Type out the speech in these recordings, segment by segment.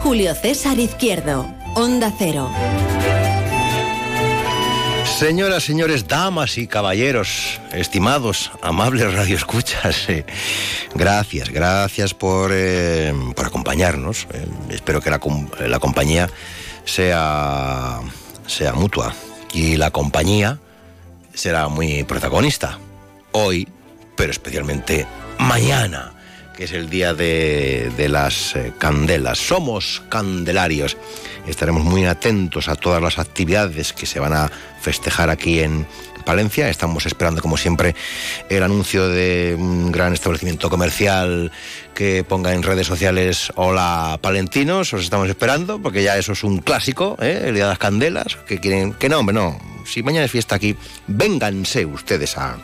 Julio César Izquierdo, Onda Cero. Señoras, señores, damas y caballeros, estimados, amables radioescuchas, eh, gracias, gracias por, eh, por acompañarnos. Eh, espero que la, la compañía sea, sea mutua y la compañía será muy protagonista hoy, pero especialmente mañana, es el día de, de las eh, candelas. Somos candelarios. Estaremos muy atentos a todas las actividades que se van a festejar aquí en Palencia. Estamos esperando, como siempre, el anuncio de un gran establecimiento comercial que ponga en redes sociales Hola Palentinos. Os estamos esperando, porque ya eso es un clásico, ¿eh? el día de las candelas. Que quieren, que no, hombre, no. Si mañana es fiesta aquí, vénganse ustedes a,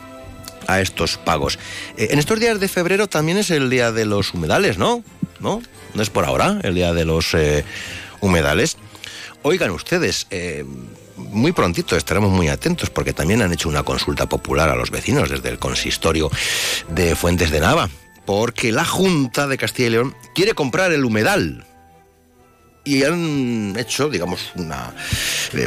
a estos pagos. Eh, en estos días de febrero también es el día de los humedales, ¿no? ¿No? No es por ahora el día de los eh, humedales. Oigan ustedes, eh, muy prontito estaremos muy atentos porque también han hecho una consulta popular a los vecinos desde el consistorio de Fuentes de Nava, porque la Junta de Castilla y León quiere comprar el humedal y han hecho, digamos, una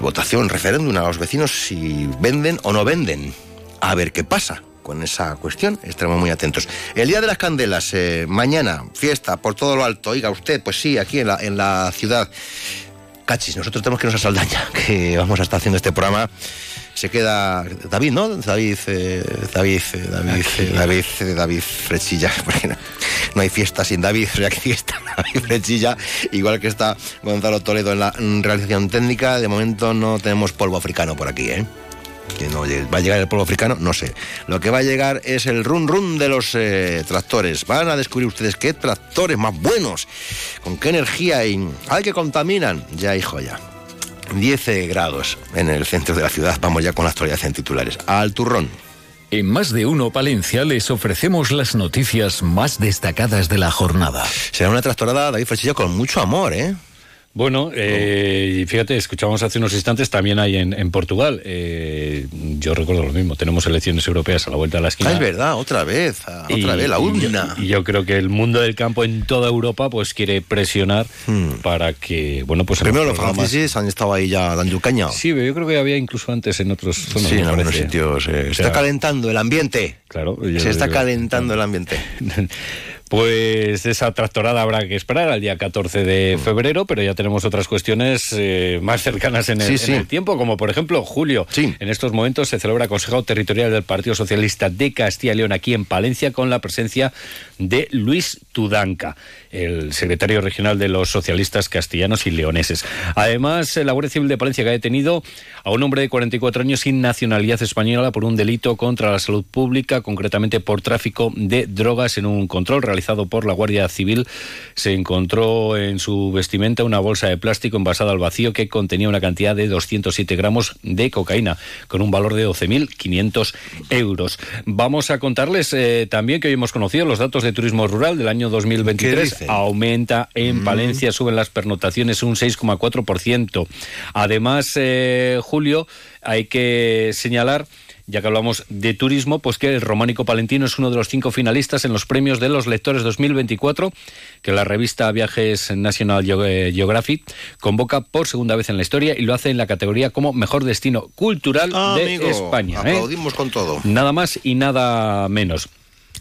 votación, referéndum a los vecinos si venden o no venden. A ver qué pasa con esa cuestión. Estaremos muy atentos. El Día de las Candelas, eh, mañana, fiesta por todo lo alto. Oiga usted, pues sí, aquí en la, en la ciudad. Cachis, nosotros tenemos que irnos a Saldaña, que vamos a estar haciendo este programa. Se queda David, ¿no? David, eh, David, eh, David, eh, David, eh, David Frechilla, porque no, no hay fiesta sin David, o sea que fiesta David Frechilla, igual que está Gonzalo Toledo en la realización técnica. De momento no tenemos polvo africano por aquí, ¿eh? Que no va a llegar el polvo africano, no sé. Lo que va a llegar es el run run de los eh, tractores. Van a descubrir ustedes qué tractores más buenos, con qué energía y ay que contaminan. Ya hijo ya. 10 grados en el centro de la ciudad. Vamos ya con la actualidad en titulares. Al turrón. En Más de Uno Palencia les ofrecemos las noticias más destacadas de la jornada. Será una tractorada, David Frechillo, con mucho amor, ¿eh? Bueno, eh, fíjate, escuchábamos hace unos instantes, también hay en, en Portugal. Eh, yo recuerdo lo mismo, tenemos elecciones europeas a la vuelta de la esquina. Ah, es verdad, otra vez, Y- otra vez, la urna. Y yo, creo que el mundo del campo en toda Europa pues quiere presionar Hmm. para que, bueno, pues... Primero los programas- franceses han estado ahí ya dando caña. Sí, pero yo creo que había incluso antes en otros zonas. Sí, en algunos sitios. eh, O está calentando el ambiente. Claro. Se está calentando el ambiente. Pues esa tractorada habrá que esperar al día 14 de Mm. febrero, pero ya tenemos otras cuestiones eh, más cercanas en el, Sí, en sí. el tiempo, como por ejemplo julio. Sí. En estos momentos se celebra Consejo Territorial del Partido Socialista de Castilla y León aquí en Palencia con la presencia de Luis Tudanca, el secretario regional de los socialistas castellanos y leoneses. Además, la Guardia Civil de Palencia que ha detenido a un hombre de 44 años sin nacionalidad española por un delito contra la salud pública, concretamente por tráfico de drogas en un control realizado por la Guardia Civil. Se encontró en su vestimenta una bolsa de plástico envasada al vacío que contenía una cantidad de 207 gramos de cocaína, con un valor de 12.500 euros. Vamos a contarles eh, también que hoy hemos conocido los datos de turismo rural del año ¿Qué 2023. dicen? Aumenta en Palencia, suben las pernotaciones un 6,4%. Además, eh, Julio, hay que señalar ya que hablamos de turismo, pues que el Románico Palentino es uno de los cinco finalistas en los premios de los lectores 2024 que la revista Viajes National eh, Geographic convoca por segunda vez en la historia y lo hace en la categoría como mejor destino cultural Ah, de amigo, España. ¿eh? aplaudimos con todo. Nada más y nada menos.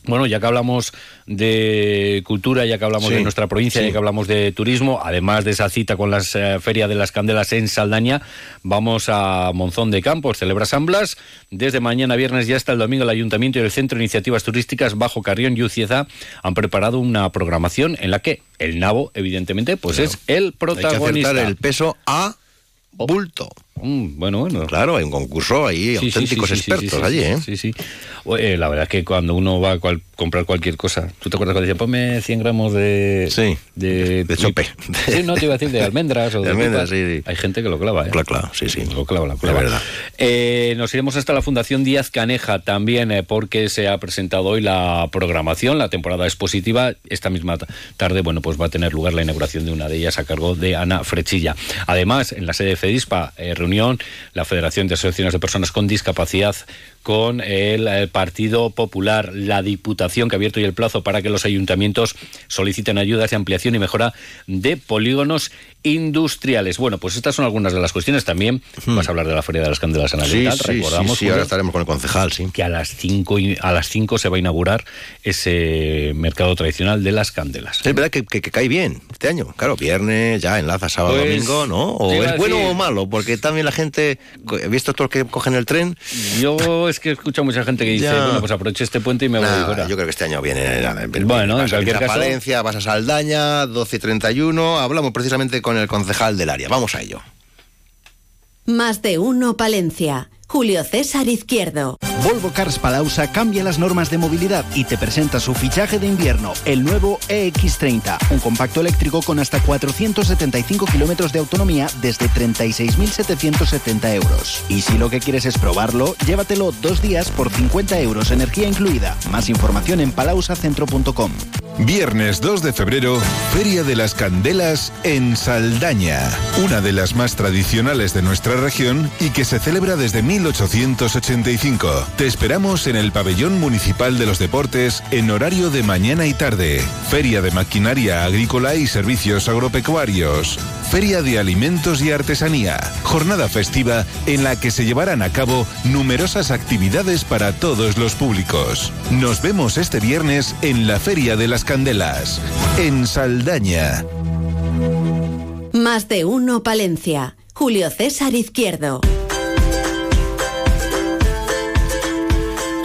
Bueno, ya que hablamos de cultura, ya que hablamos Sí, de nuestra provincia, sí. ya que hablamos de turismo, además de esa cita con la Feria de las Candelas en Saldaña, vamos a Monzón de Campos, celebra San Blas. Desde mañana viernes y hasta el domingo el Ayuntamiento y el Centro de Iniciativas Turísticas Bajo Carrión y Ucieza han preparado una programación en la que el nabo, evidentemente, pues es el Hay que protagonista. el peso a bulto. Mm, bueno, bueno. Claro, hay un concurso ahí, auténticos expertos allí, ¿eh? Sí, sí. la verdad es que cuando uno va a comprar cualquier cosa, ¿tú te acuerdas cuando decía, ponme 100 gramos de... Sí, de, chope. Sí, no te iba a decir de almendras o de, almendras, sí, Hay gente que lo clava, ¿eh? Claro, claro, sí, sí. Lo clava, lo clava. verdad. Eh, nos iremos hasta la Fundación Díaz Caneja también, eh, porque se ha presentado hoy la programación, la temporada expositiva. Esta misma tarde, bueno, pues va a tener lugar la inauguración de una de ellas a cargo de Ana Frechilla. Además, en la sede de FEDISPA, eh, la Federación de Asociaciones de Personas con Discapacidad con el, Partido Popular, la Diputación que ha abierto hoy el plazo para que los ayuntamientos soliciten ayudas de ampliación y mejora de polígonos industriales. Bueno, pues estas son algunas de las cuestiones. También hmm. vas a hablar de la Feria de las Candelas en sí, sí, Recordamos sí, ahora estaremos con el concejal, sí. Que a las 5 a las cinco se va a inaugurar ese mercado tradicional de las candelas. Es verdad que, cae bien este año. Claro, viernes, ya enlaza sábado, pues, domingo, ¿no? ¿O es bueno o malo? Porque también la gente, he visto todos que cogen el tren. Yo es que escucho a mucha gente que dice, bueno, pues aproveche este puente y me voy a Yo creo que este año viene. bueno, en cualquier caso. Valencia, vas a Saldaña, 12 y 31. Hablamos precisamente con el concejal del área. Vamos a ello. Más de uno, Palencia. Julio César Izquierdo. Volvo Cars Palausa cambia las normas de movilidad y te presenta su fichaje de invierno, el nuevo EX30, un compacto eléctrico con hasta 475 kilómetros de autonomía desde 36.770 euros. Y si lo que quieres es probarlo, llévatelo dos días por 50 euros, energía incluida. Más información en palausacentro.com. Viernes 2 de febrero, Feria de las Candelas en Saldaña, una de las más tradicionales de nuestra región y que se celebra desde 1885. Te esperamos en el Pabellón Municipal de los Deportes en horario de mañana y tarde. Feria de Maquinaria Agrícola y Servicios Agropecuarios. Feria de Alimentos y Artesanía. Jornada festiva en la que se llevarán a cabo numerosas actividades para todos los públicos. Nos vemos este viernes en la Feria de las Candelas, en Saldaña. Más de uno, Palencia. Julio César Izquierdo.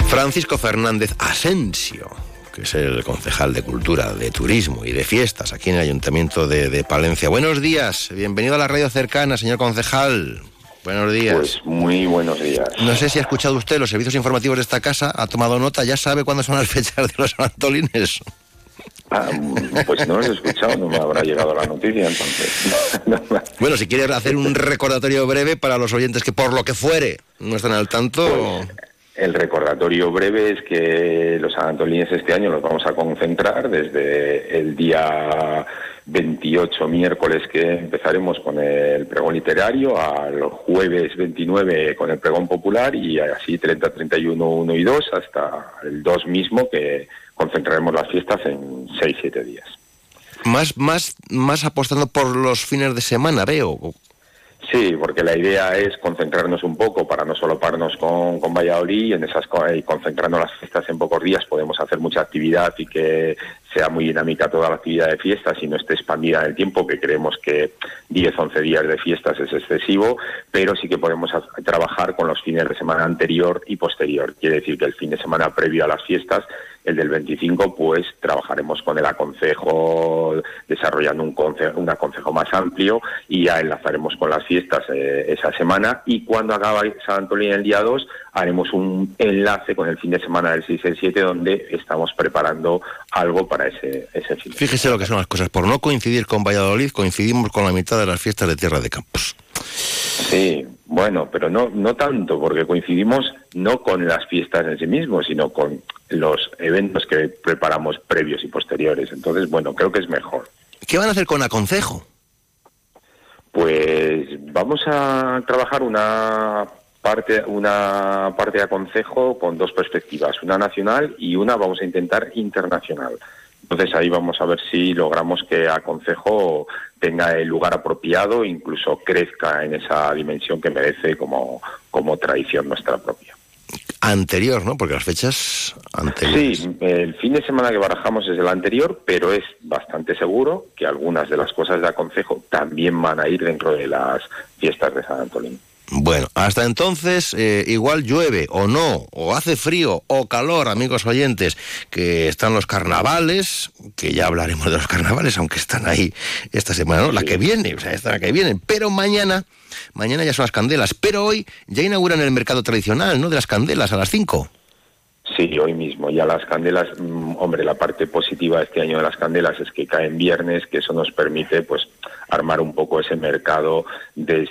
Francisco Fernández Asensio, que es el concejal de Cultura, de Turismo y de Fiestas aquí en el Ayuntamiento de, de Palencia. Buenos días, bienvenido a la radio cercana, señor concejal. Buenos días. Pues muy buenos días. No sé si ha escuchado usted los servicios informativos de esta casa, ha tomado nota, ya sabe cuándo son las fechas de los Antolines. Ah, pues no lo he escuchado, no me habrá llegado la noticia entonces. bueno, si quiere hacer un recordatorio breve para los oyentes que por lo que fuere no están al tanto. Pues, el recordatorio breve es que los antolines este año los vamos a concentrar desde el día 28 miércoles que empezaremos con el pregón literario, al jueves 29 con el pregón popular y así 30, 31, 1 y 2 hasta el 2 mismo que concentraremos las fiestas en 6, 7 días. Más, más, más apostando por los fines de semana, veo. Sí, porque la idea es concentrarnos un poco para no solo pararnos con, con Valladolid y en esas y concentrando las fiestas en pocos días podemos hacer mucha actividad y que sea muy dinámica toda la actividad de fiestas y no esté expandida en el tiempo, que creemos que 10, 11 días de fiestas es excesivo, pero sí que podemos trabajar con los fines de semana anterior y posterior. Quiere decir que el fin de semana previo a las fiestas el del 25, pues trabajaremos con el aconsejo, desarrollando un, un aconsejo más amplio y ya enlazaremos con las fiestas eh, esa semana. Y cuando acaba San Antonio el día 2, haremos un enlace con el fin de semana del 6 y el 7, donde estamos preparando algo para ese, ese fin. Fíjese lo que son las cosas. Por no coincidir con Valladolid, coincidimos con la mitad de las fiestas de Tierra de Campos. Sí, bueno, pero no, no tanto, porque coincidimos no con las fiestas en sí mismos, sino con los eventos que preparamos previos y posteriores. Entonces, bueno, creo que es mejor. ¿Qué van a hacer con Aconcejo? Pues vamos a trabajar una parte, una parte de Aconcejo con dos perspectivas, una nacional y una vamos a intentar internacional. Entonces ahí vamos a ver si logramos que Aconcejo tenga el lugar apropiado, incluso crezca en esa dimensión que merece como, como tradición nuestra propia. Anterior, ¿no? Porque las fechas anteriores. Sí, el fin de semana que barajamos es el anterior, pero es bastante seguro que algunas de las cosas de Aconcejo también van a ir dentro de las fiestas de San Antolín. Bueno, hasta entonces eh, igual llueve o no, o hace frío o calor, amigos oyentes, que están los carnavales, que ya hablaremos de los carnavales, aunque están ahí esta semana, ¿no? La que viene, o sea, esta la que viene, pero mañana, mañana ya son las candelas, pero hoy ya inauguran el mercado tradicional, ¿no? De las candelas a las 5. Sí, hoy mismo. Ya las candelas, mm, hombre, la parte positiva este año de las candelas es que caen viernes, que eso nos permite, pues, armar un poco ese mercado de,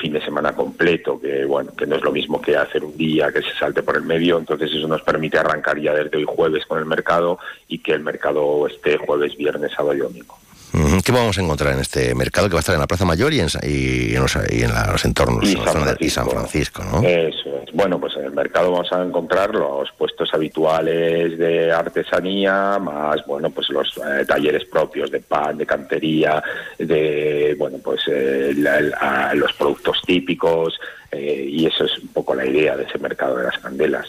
fin de semana completo, que bueno, que no es lo mismo que hacer un día que se salte por el medio. Entonces eso nos permite arrancar ya desde hoy jueves con el mercado y que el mercado esté jueves, viernes, sábado y domingo. ¿Qué vamos a encontrar en este mercado que va a estar en la Plaza Mayor y en, y en, los, entornos y San, Francisco, ¿no? Eso es. Bueno, pues en el mercado vamos a encontrar los puestos habituales de artesanía, más, bueno, pues los eh, talleres propios de pan, de cantería, de, bueno, pues eh, los productos típicos, eh, y eso es un poco la idea de ese mercado de las candelas.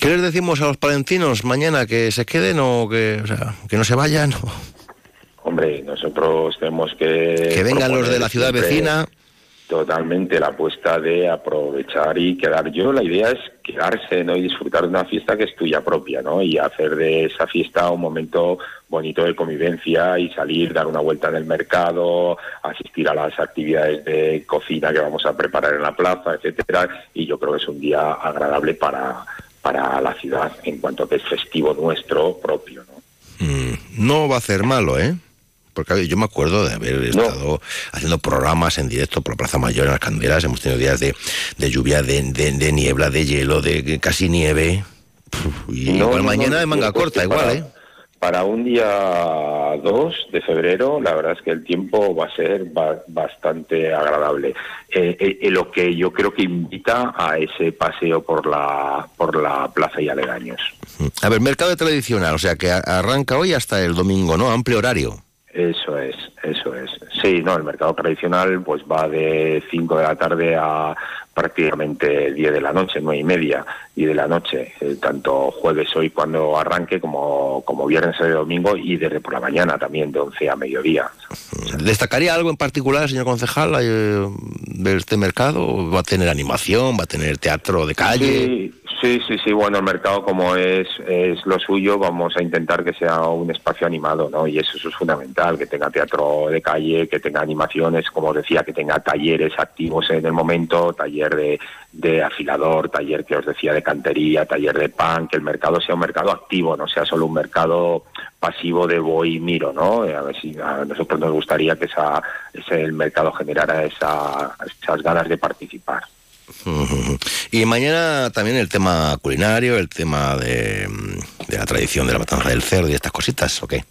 ¿Qué les decimos a los palentinos mañana? ¿Que se queden o que, o sea, que no se vayan? Hombre, nosotros tenemos que... Que vengan los de la ciudad vecina. Totalmente la apuesta de aprovechar y quedar. Yo la idea es quedarse ¿no? y disfrutar de una fiesta que es tuya propia, ¿no? Y hacer de esa fiesta un momento bonito de convivencia y salir, dar una vuelta en el mercado, asistir a las actividades de cocina que vamos a preparar en la plaza, etcétera. Y yo creo que es un día agradable para, para la ciudad en cuanto que es festivo nuestro propio, ¿no? Mm, no va a ser malo, ¿eh? Porque yo me acuerdo de haber estado haciendo programas en directo por Plaza Mayor en las Candelas. Hemos tenido días de, lluvia, de, niebla, de hielo, de casi nieve. y igual mañana de manga corta, igual, ¿eh? Para un día 2 de febrero, la verdad es que el tiempo va a ser bastante agradable. Eh, eh, lo que yo creo que invita a ese paseo por la, por la plaza y aledaños. A ver, mercado tradicional, o sea que arranca hoy hasta el domingo, ¿no? Amplio horario. Eso es, eso es. Sí, no, el mercado tradicional pues va de 5 de la tarde a prácticamente 10 de la noche, nueve y media, y de la noche, eh, tanto jueves hoy cuando arranque como, como viernes y domingo y desde por la mañana también de 11 a mediodía. ¿Destacaría algo en particular, señor concejal, eh, de este mercado? ¿Va a tener animación? ¿Va a tener teatro de calle? Sí, sí, sí, bueno, el mercado como es, es lo suyo, vamos a intentar que sea un espacio animado, ¿no? Y eso, es fundamental, que tenga teatro de calle, que tenga animaciones, como os decía, que tenga talleres activos en el momento, taller de, de afilador, taller que os decía de cantería, taller de pan, que el mercado sea un mercado activo, no sea solo un mercado pasivo de voy y miro, ¿no? A ver si a nosotros nos gustaría que esa, ese, el mercado generara esa, esas ganas de participar. Y mañana también el tema culinario, el tema de, la tradición de la matanza del cerdo y estas cositas, ¿o qué?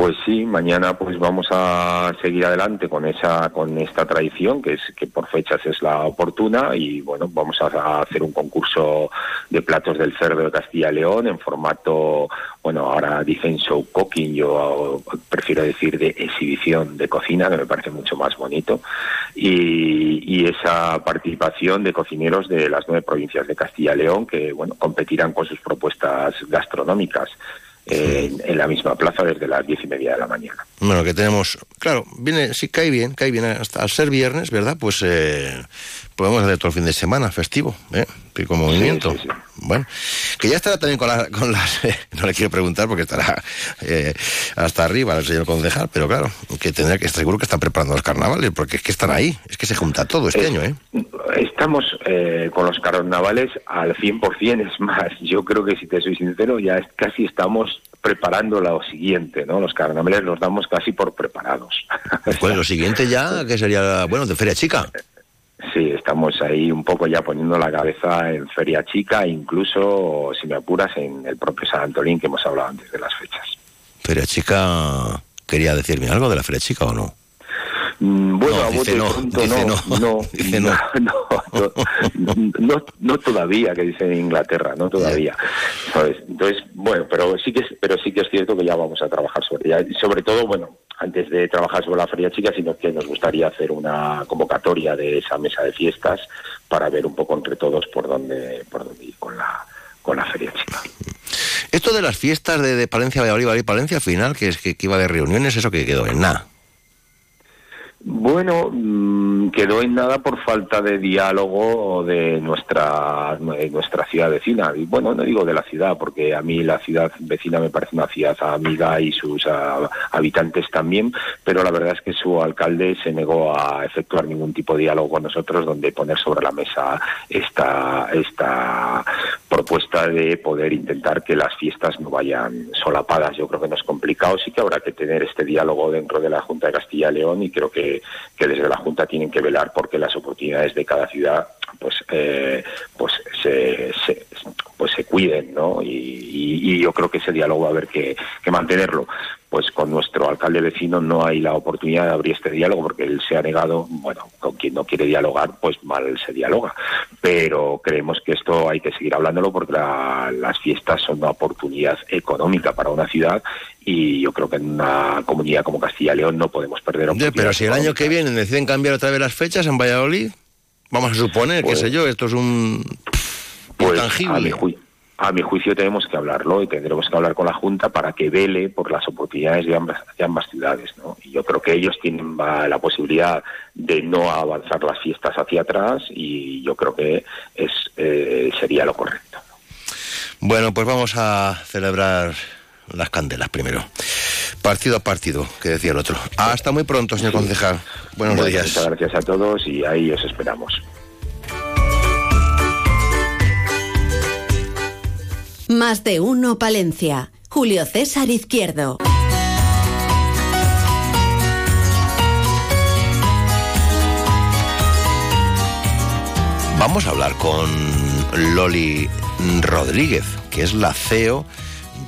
Pues sí, mañana pues vamos a seguir adelante con esa con esta tradición que es que por fechas es la oportuna y bueno, vamos a hacer un concurso de platos del cerdo de Castilla y León en formato, bueno, ahora dicen show cooking, yo prefiero decir de exhibición de cocina, que me parece mucho más bonito y, y esa participación de cocineros de las nueve provincias de Castilla y León que bueno, competirán con sus propuestas gastronómicas en, la misma plaza desde las diez y media de la mañana. Bueno, que tenemos, claro, viene, sí cae bien, cae bien hasta al ser viernes, ¿verdad? Pues eh, podemos hacer todo el fin de semana festivo, ¿eh? Pico movimiento. Bueno, que ya estará también con, con las... no le quiero preguntar porque estará eh, hasta arriba el señor concejal, pero claro, que tendrá que estar seguro que están preparando los carnavales, porque es que están ahí, es que se junta todo este año, ¿eh? Estamos eh, con los carnavales al 100%, es más, yo creo que si te soy sincero, ya casi estamos preparando lo siguiente, ¿no? Los carnavales los damos casi por preparados. Pues lo siguiente ya, que sería, bueno, de Feria Chica. Sí, estamos ahí un poco ya poniendo la cabeza en Feria Chica, incluso, si me apuras, en el propio San Antolín que hemos hablado antes de las fechas. Feria Chica, ¿quería decirme algo de la Feria Chica o no? Mm, bueno, no, no, no, todavía, que dice en Inglaterra, no todavía. Entonces, bueno, pero sí que es, pero sí que es cierto que ya vamos a trabajar sobre ella. Y sobre todo, bueno, antes de trabajar sobre la Feria Chica, sino que nos gustaría hacer una convocatoria de esa mesa de fiestas para ver un poco entre todos por dónde, por dónde ir con la, con la Feria Chica. Esto de las fiestas de, Palencia, Valladolid, y Palencia, al final, que es que, que iba de reuniones, eso que quedó en nada. Bueno, mm, quedó en nada por falta de diálogo de nuestra, de nuestra ciudad vecina. Y bueno, no digo de la ciudad, porque a mí la ciudad vecina me parece una ciudad amiga y sus ah, habitantes también, pero la verdad es que su alcalde se negó a efectuar ningún tipo de diálogo con nosotros donde poner sobre la mesa esta, esta propuesta de poder intentar que las fiestas no vayan solapadas. Yo creo que no es complicado, sí que habrá que tener este diálogo dentro de la Junta de Castilla y León y creo que que, desde la Junta tienen que velar porque las oportunidades de cada ciudad pues eh, pues se, pues se cuiden ¿no? Y, yo creo que ese diálogo va a haber que, mantenerlo pues con nuestro alcalde vecino no hay la oportunidad de abrir este diálogo porque él se ha negado, bueno, con quien no quiere dialogar, pues mal se dialoga. Pero creemos que esto hay que seguir hablándolo porque las fiestas son una oportunidad económica para una ciudad y yo creo que en una comunidad como Castilla y León no podemos perder Pero si el año que viene deciden cambiar otra vez las fechas en Valladolid, vamos a suponer, qué pues sé yo, esto es un pues, intangible. A mi, juicio tenemos que hablarlo y tendremos que hablar con la Junta para que vele por las oportunidades de ambas, de ambas ciudades. ¿no? Y yo creo que ellos tienen la posibilidad de no avanzar las fiestas hacia atrás y yo creo que es eh, sería lo correcto. Bueno, pues vamos a celebrar las candelas primero. Partido a partido, que decía el otro. Hasta muy pronto, señor concejal. Buenos días. Muchas gracias a todos y ahí os esperamos. Más de uno, Palencia. Julio César Izquierdo. Vamos a hablar con Loli Rodríguez, que es la CEO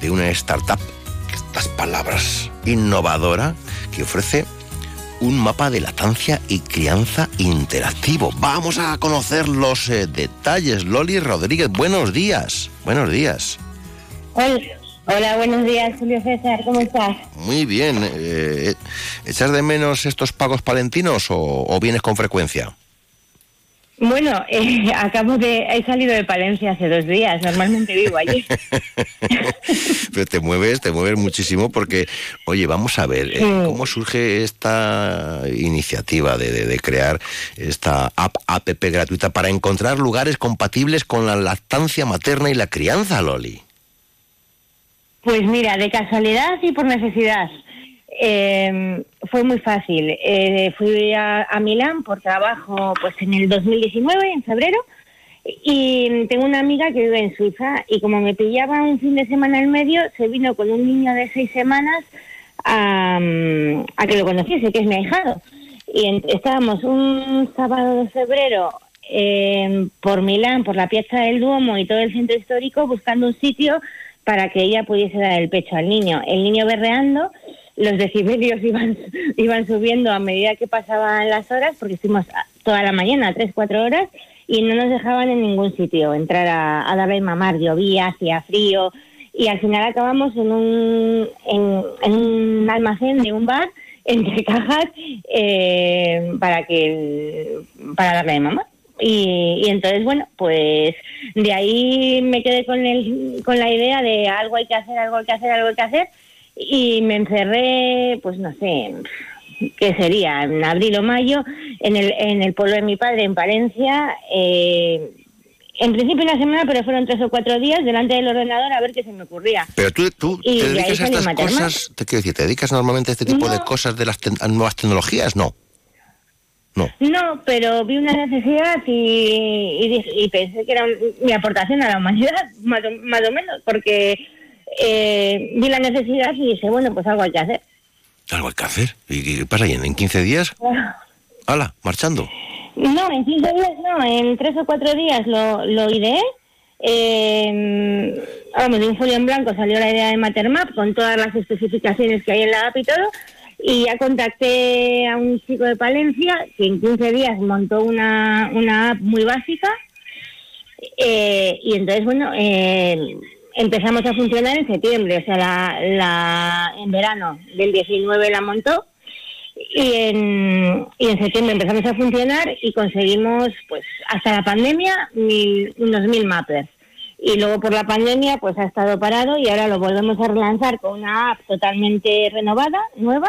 de una startup, estas palabras, innovadora, que ofrece un mapa de latancia y crianza interactivo. Vamos a conocer los eh, detalles. Loli Rodríguez, buenos días. Buenos días. Hola, buenos días, Julio César, ¿cómo estás? Muy bien. Eh, ¿Echas de menos estos pagos palentinos o vienes con frecuencia? Bueno, eh, acabo de... He salido de Palencia hace dos días, normalmente vivo allí. Pero te mueves, te mueves muchísimo porque, oye, vamos a ver, eh, ¿cómo surge esta iniciativa de, crear esta app, app gratuita para encontrar lugares compatibles con la lactancia materna y la crianza, Loli? Pues mira, de casualidad y por necesidad. Eh, fue muy fácil. Eh, fui a, Milán por trabajo pues en el 2019, en febrero, y tengo una amiga que vive en Suiza y como me pillaba un fin de semana en medio, se vino con un niño de seis semanas a, que lo conociese, que es mi ahijado. Y estábamos un sábado de febrero eh, por Milán, por la Piazza del Duomo y todo el centro histórico buscando un sitio para que ella pudiese dar el pecho al niño. El niño berreando los decibelios iban, iban subiendo a medida que pasaban las horas, porque estuvimos toda la mañana, tres, cuatro horas, y no nos dejaban en ningún sitio entrar a, a darle mamar, llovía, hacía frío, y al final acabamos en un, en, un almacén de un bar entre cajas eh, para que para darle mamá. Y, y, entonces, bueno, pues de ahí me quedé con, el, con la idea de algo hay que hacer, algo hay que hacer, algo hay que hacer y me encerré, pues no sé, ¿qué sería? En abril o mayo, en el, en el pueblo de mi padre, en Palencia. Eh, en principio una semana, pero fueron tres o cuatro días delante del ordenador a ver qué se me ocurría. Pero tú, tú te dedicas a estas cosas, te quiero decir, ¿te dedicas normalmente a este tipo de cosas de las nuevas tecnologías? No. No. No, pero vi una necesidad y, y, pensé que era mi aportación a la humanidad, más o menos, porque eh, vi la necesidad y dije, bueno, pues algo hay que hacer. ¿Algo hay que hacer? ¿Y qué pasa? ¿En 15 días? ¡Hala! ¿Marchando? No, en 15 días no, en 3 o 4 días lo, lo ideé. Eh, vamos, de un folio en blanco salió la idea de Matermap con todas las especificaciones que hay en la app y todo. Y ya contacté a un chico de Palencia que en 15 días montó una, una app muy básica. Eh, y entonces, bueno, eh, empezamos a funcionar en septiembre, o sea, la, la, en verano del 19 la montó y en, y en septiembre empezamos a funcionar y conseguimos, pues, hasta la pandemia, unos mil mappers. Y luego por la pandemia, pues ha estado parado y ahora lo volvemos a relanzar con una app totalmente renovada, nueva,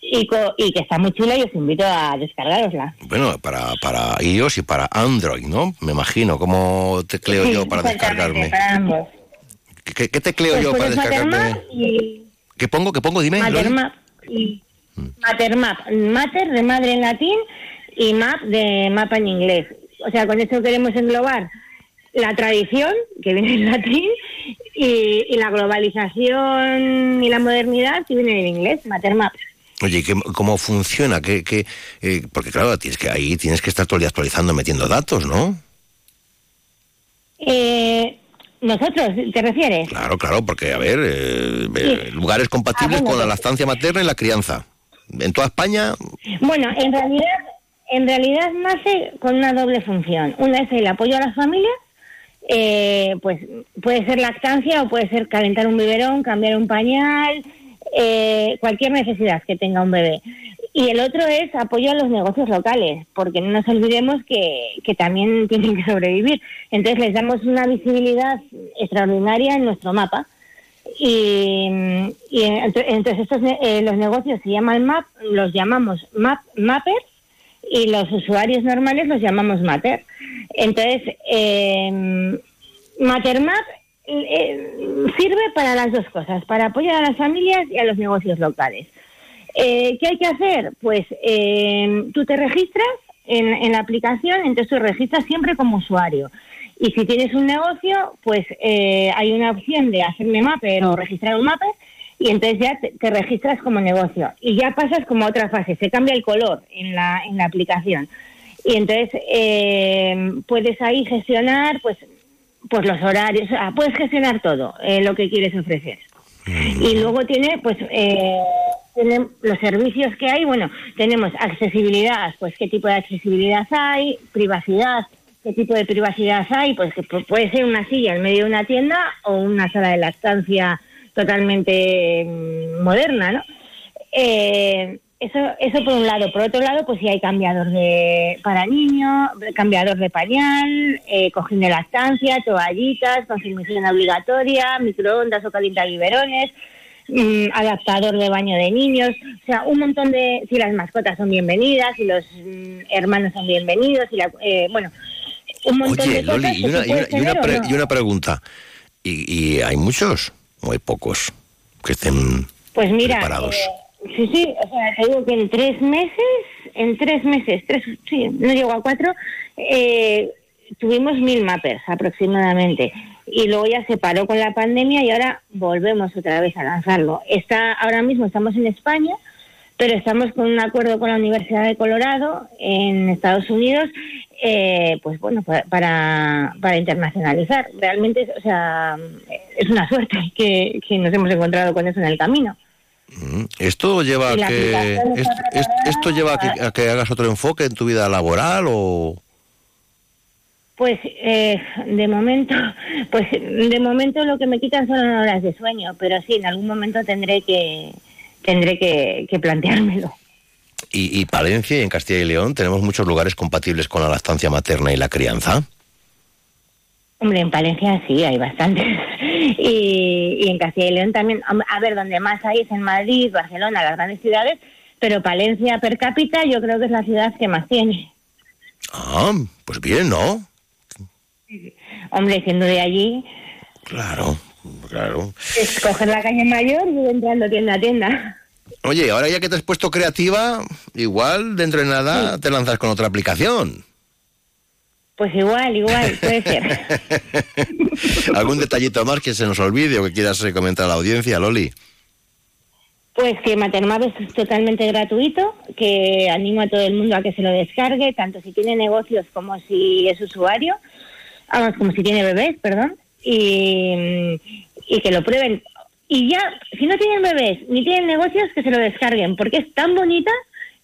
y, co- y que está muy chula y os invito a descargarosla. Bueno, para, para iOS y para Android, ¿no? Me imagino. ¿Cómo tecleo Sí, yo para descargarme? Para ambos. ¿Qué, qué tecleo Pues yo para pones descargarme? Y ¿Qué pongo? ¿Qué pongo? Dime. Loli. Mattermap y Mattermap, Mater de madre en latín y map de mapa en inglés. O sea, con eso queremos englobar la tradición, que viene en latín, y, y la globalización y la modernidad, que viene en inglés, Mattermap. Oye, ¿y ¿qué- ¿cómo funciona? ¿Qué, qué, eh, porque claro, tienes que ahí tienes que estar todo el día actualizando, metiendo datos, ¿no? Eh, ¿Nosotros, te refieres? Claro, claro, porque, a ver, eh, eh, lugares compatibles Ah, bueno, con la pues- lactancia materna y la crianza. En toda España, Bueno, en realidad, en realidad nace con una doble función. Una es el apoyo a las familias, eh, pues puede ser lactancia o puede ser calentar un biberón, cambiar un pañal, eh, cualquier necesidad que tenga un bebé. Y el otro es apoyo a los negocios locales, porque no nos olvidemos que, que también tienen que sobrevivir. Entonces les damos una visibilidad extraordinaria en nuestro mapa. Y, y ent- entonces estos eh, los negocios se llaman map, los llamamos map, mappers y los usuarios normales los llamamos mater. Entonces, eh, Matermap eh, sirve para las dos cosas, para apoyar a las familias y a los negocios locales. Eh, ¿Qué hay que hacer? Pues eh, tú te registras en, en la aplicación, entonces tú registras siempre como usuario. Y si tienes un negocio, pues eh, hay una opción de hacerme mapper o registrar un mapper y entonces ya te, te registras como negocio. Y ya pasas como a otra fase, se cambia el color en la, en la aplicación. Y entonces eh, puedes ahí gestionar pues, pues los horarios, o sea, puedes gestionar todo eh, lo que quieres ofrecer. Y luego tiene, pues, eh, tiene los servicios que hay. Bueno, tenemos accesibilidad, pues, qué tipo de accesibilidad hay, privacidad, qué tipo de privacidad hay, pues, que pu- puede ser una silla en medio de una tienda o una sala de lactancia totalmente mm, moderna, ¿no? Eh, eso, eso por un lado. Por otro lado, pues si hay cambiador de para niños, cambiador de pañal, eh, cojín de lactancia, toallitas, consumición obligatoria, microondas o calienta biberones, mm, adaptador de baño de niños, o sea, un montón de... Si las mascotas son bienvenidas, si los mm, hermanos son bienvenidos, si la, eh, bueno, un montón oye, de cosas Loli, y una, y una- y pre- no. y una pregunta. ¿Y, y hay muchos o hay pocos que estén Pues mira, preparados? eh, sí, sí, o sea, te digo que en tres meses, en tres meses, tres, sí, no llego a cuatro, eh, tuvimos mil mappers aproximadamente. Y luego ya se paró con la pandemia y ahora volvemos otra vez a lanzarlo. Está, ahora mismo estamos en España, pero estamos con un acuerdo con la Universidad de Colorado en Estados Unidos, eh, pues bueno, pa- para, para internacionalizar. Realmente, o sea, es una suerte que, que nos hemos encontrado con eso en el camino. Mm, ¿Esto lleva a que esto, esto- esto lleva a que, a que hagas otro enfoque en tu vida laboral o Pues eh, de momento, pues de momento lo que me quitan son horas de sueño, pero sí, en algún momento tendré que tendré que, que planteármelo. y, y Palencia y en Castilla y León tenemos muchos lugares compatibles con la lactancia materna y la crianza. Hombre, en Palencia sí, hay bastantes. Y, y en Castilla y León también. A ver, donde más hay es en Madrid, Barcelona, las grandes ciudades, pero Palencia per cápita yo creo que es la ciudad que más tiene. Ah, pues bien, ¿no? Hombre, siendo de allí, Claro, claro. es coger la calle mayor y entrando tienda a tienda. Oye, ahora ya que te has puesto creativa, igual dentro de nada te lanzas con otra aplicación. Pues igual, igual, puede ser. ¿Algún detallito más que se nos olvide o que quieras comentar a la audiencia, Loli? Pues que Maternmap es totalmente gratuito, que animo a todo el mundo a que se lo descargue, tanto si tiene negocios como si es usuario, vamos, como si tiene bebés, perdón, y, y que lo prueben. Y ya, si no tienen bebés ni tienen negocios, que se lo descarguen, porque es tan bonita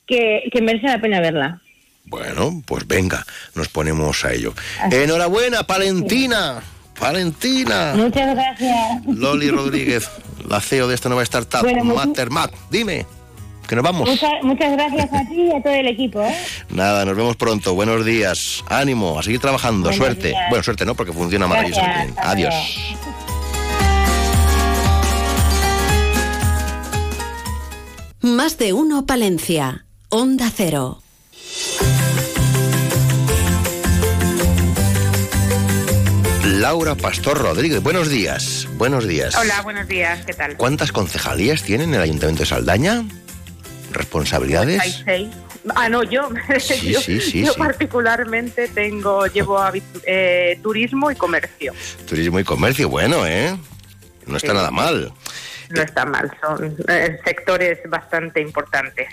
que, que merece la pena verla. Bueno, pues venga, nos ponemos a ello. Enhorabuena, Palentina. Valentina. Muchas gracias. Loli Rodríguez, la CEO de esta nueva startup, Bueno, Matermat. Dime, que nos vamos. Muchas, muchas gracias a ti y a todo el equipo. ¿eh? Nada, nos vemos pronto. Buenos días. Ánimo, a seguir trabajando. Buenos suerte. días. Bueno, suerte no, porque funciona maravillosamente. Gracias, Adiós. Más de uno Palencia. Onda Cero. Laura Pastor Rodríguez, buenos días. Buenos días. Hola, buenos días, ¿qué tal? ¿Cuántas concejalías tienen el Ayuntamiento de Saldaña? ¿Responsabilidades? Hay seis. Ah, no, yo, Sí, yo, sí, sí, yo particularmente tengo, llevo habi- eh, turismo y comercio. Turismo y comercio, bueno, ¿eh? No está nada mal. No está mal, son eh, sectores bastante importantes.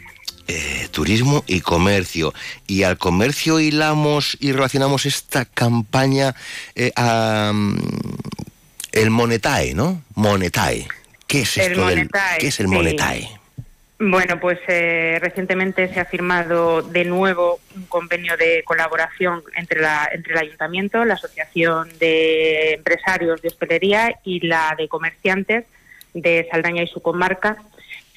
Eh, turismo y comercio. Y al comercio hilamos y relacionamos esta campaña eh, a, mm, el Monetae, ¿no? Monetae. ¿Qué es El esto del Monetae, qué es el sí. Monetae? Bueno, pues eh, recientemente se ha firmado de nuevo un convenio de colaboración entre, la, entre el Ayuntamiento, la Asociación de Empresarios de Hostelería y la de Comerciantes de Saldaña y su comarca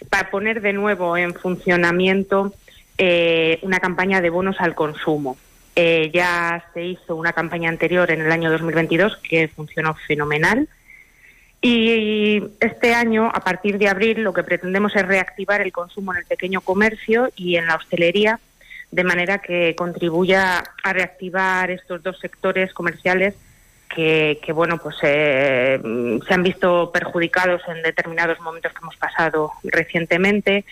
para poner de nuevo en funcionamiento eh, una campaña de bonos al consumo. Eh, ya se hizo una campaña anterior en el año 2022 que funcionó fenomenal. Y este año, a partir de abril, lo que pretendemos es reactivar el consumo en el pequeño comercio y en la hostelería, de manera que contribuya a reactivar estos dos sectores comerciales que, bueno, pues eh, se han visto perjudicados en determinados momentos que hemos pasado recientemente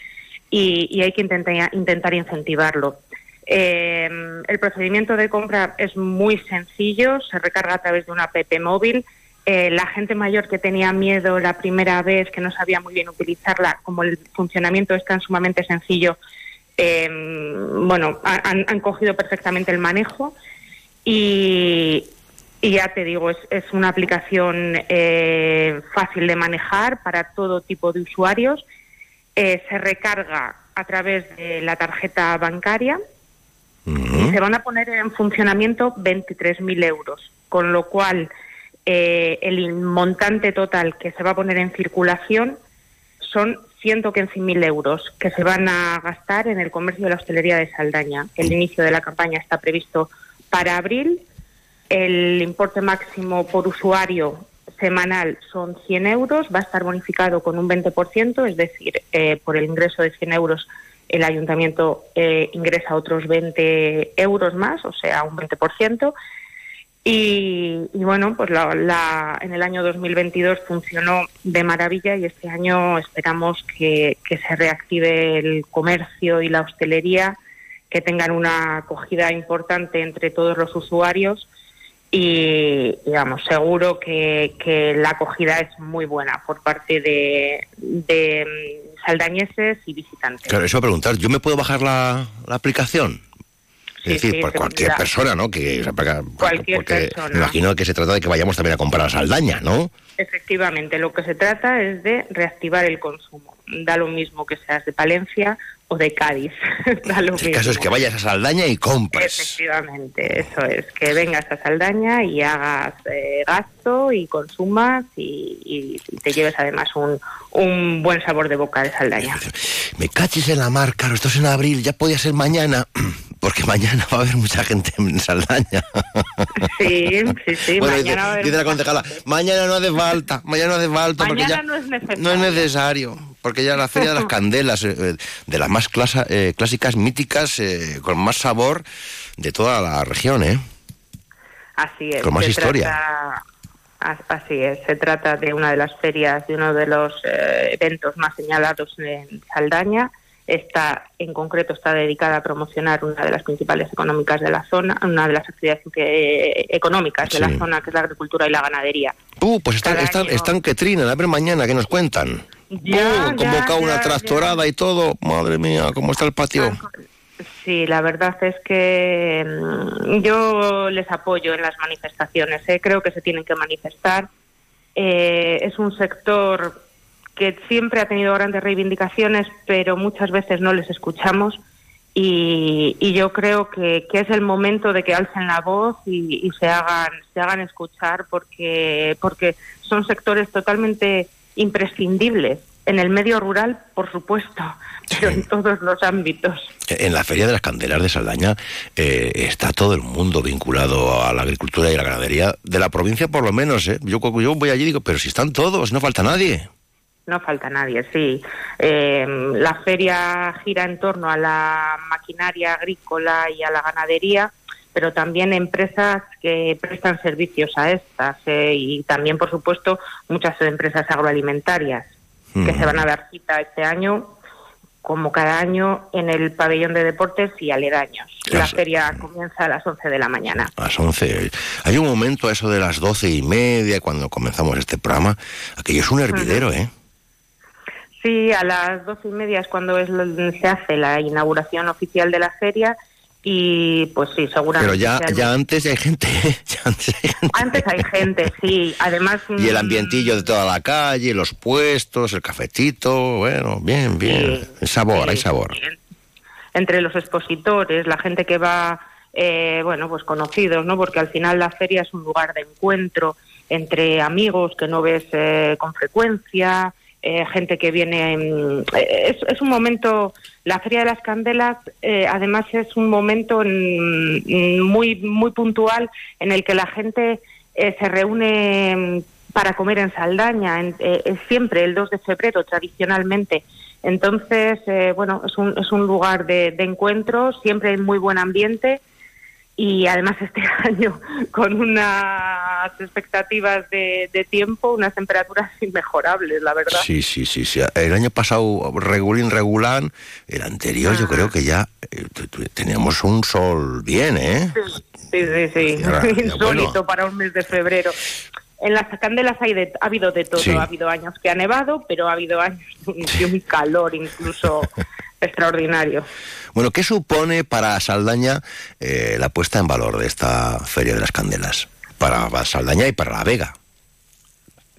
y, hay que intentar, intentar incentivarlo. Eh, el procedimiento de compra es muy sencillo, se recarga a través de una app móvil. Eh, la gente mayor que tenía miedo la primera vez, que no sabía muy bien utilizarla, como el funcionamiento es tan sumamente sencillo, eh, bueno, han, han cogido perfectamente el manejo y, y ya te digo, es, es una aplicación eh, fácil de manejar para todo tipo de usuarios. Eh, se recarga a través de la tarjeta bancaria y se van a poner en funcionamiento 23.000 euros, con lo cual eh, el montante total que se va a poner en circulación son 115.000 euros que se van a gastar en el comercio de la hostelería de Saldaña. El inicio de la campaña está previsto para abril. El importe máximo por usuario semanal son 100 euros, va a estar bonificado con un 20%, es decir, eh, por el ingreso de 100 euros el ayuntamiento eh, ingresa otros 20 euros más, o sea, un 20%. Y, y bueno, pues la, la- en el año 2022 funcionó de maravilla y este año esperamos que, que se reactive el comercio y la hostelería, que tengan una acogida importante entre todos los usuarios y, digamos, seguro que, que la acogida es muy buena por parte de, de mm, saldañeses y visitantes. Claro, eso a preguntar, ¿yo me puedo bajar la aplicación? Es decir, sí, por cualquier persona, ¿no? Que, o sea, para- Cualquier porque persona. Me imagino que se trata de que vayamos también a comprar a Saldaña, ¿no? Efectivamente, lo que se trata es de reactivar el consumo. Da lo mismo que seas de Palencia o de Cádiz. da lo El mismo. caso es que vayas a Saldaña y compres. Efectivamente, eso es, que vengas a Saldaña y hagas eh, gasto y consumas y, y te lleves además un, un buen sabor de boca de Saldaña. Me cachis en la mar, claro, esto es en abril, ya podía ser mañana, porque mañana va a haber mucha gente en Saldaña. Sí, sí, sí. Bueno, mañana dice, va a haber dice la concejala, mañana no hace falta, mañana no hace falta, porque Mañana ya no es necesario. no es necesario, porque ya la Feria de las Candelas, eh, de las más clasa- eh, clásicas, míticas, eh, con más sabor de toda la región, ¿eh? Así es. Con más se historia. trata- así es. Se trata de una de las ferias, de uno de los eh, eventos más señalados en Saldaña. Esta, en concreto, está dedicada a promocionar una de las principales económicas de la zona, una de las actividades que- económicas de la zona, que es la agricultura y la ganadería. Uh, pues están, están, año- están que trinan, a ver mañana, ¿qué nos cuentan? Ya, Uh, convocado ya, una ya, tractorada y todo, madre mía, ¿cómo está el patio? Sí, la verdad es que mm, yo les apoyo en las manifestaciones. ¿eh? Creo que se tienen que manifestar. Eh, es un sector que siempre ha tenido grandes reivindicaciones, pero muchas veces no les escuchamos. Y, y yo creo que, que es el momento de que alcen la voz y, y se hagan se hagan escuchar porque porque son sectores totalmente imprescindibles en el medio rural, por supuesto, pero en todos los ámbitos. En la Feria de las Candelas de Saldaña eh, está todo el mundo vinculado a la agricultura y la ganadería, de la provincia por lo menos. ¿eh? Yo, yo voy allí y digo, pero si están todos, no falta nadie. No falta nadie, sí. Eh, la feria gira en torno a la maquinaria agrícola y a la ganadería, pero también empresas que prestan servicios a estas eh, y también, por supuesto, muchas empresas agroalimentarias que se van a dar cita este año como cada año en el pabellón de deportes y aledaños. La feria comienza a las 11 de la mañana. A las 11. Hay un momento a eso de las doce y media cuando comenzamos este programa. Aquello es un hervidero, ¿eh? Sí, a las doce y media es cuando es, se hace la inauguración oficial de la feria y pues sí, seguramente. Pero ya, ya antes hay gente. antes, hay gente. sí. Además. Y el mm, ambientillo de toda la calle, los puestos, el cafetito, bueno, bien, bien. el sabor, hay sabor. Entre los expositores, la gente que va, eh, bueno, pues conocidos, ¿no? Porque al final la feria es un lugar de encuentro entre amigos que no ves eh, con frecuencia. Eh, gente que viene. Mm, es, es, un momento, la Feria de las Candelas, eh, además es un momento mm, muy, muy puntual en el que la gente eh, se reúne mm, para comer en Saldaña, es siempre el 2 de febrero tradicionalmente. Entonces, bueno, es un, es un lugar de, de encuentro, siempre hay muy buen ambiente y además este año con unas expectativas de, tiempo, unas temperaturas inmejorables, la verdad. Sí, sí, sí, sí. El año pasado regulín regulán, el anterior yo creo que ya eh, teníamos un sol bien, ¿eh? Sí, sí, sí, insólito para un mes de febrero. En las candelas hay ha habido de todo, ha habido años que ha nevado, pero ha habido años de un calor incluso extraordinario. Bueno, ¿qué supone para Saldaña eh, la puesta en valor de esta Feria de las Candelas? Para Saldaña y para La Vega.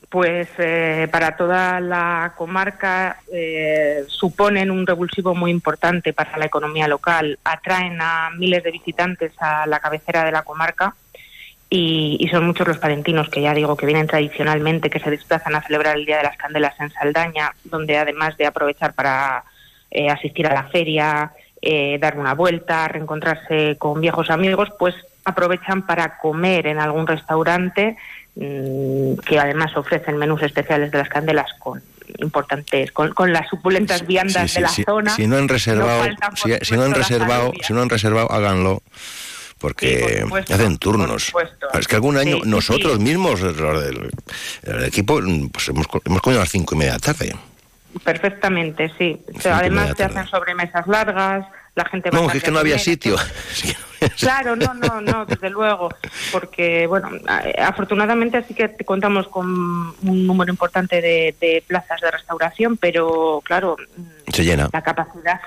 Pues eh, para toda la comarca eh, suponen un revulsivo muy importante para la economía local. Atraen a miles de visitantes a la cabecera de la comarca y, y, son muchos los palentinos que ya digo que vienen tradicionalmente, que se desplazan a celebrar el Día de las Candelas en Saldaña, donde además de aprovechar para eh, asistir a la feria, eh, dar una vuelta, reencontrarse con viejos amigos, pues aprovechan para comer en algún restaurante mm, que además ofrecen menús especiales de las candelas con importantes con, las supulentas viandas de la zona. Si no han reservado, si, no han reservado, si no han reservado, háganlo porque hacen turnos. Es que algún año nosotros mismos, los del, equipo, pues hemos, hemos comido a las cinco y media de la tarde. Perfectamente, sí. además te hacen sobremesas largas, la gente va No, es que no había sitio. Claro, no, no, no, desde luego, porque, bueno, afortunadamente sí que contamos con un número importante de, de plazas de restauración, pero, claro, se llena. La capacidad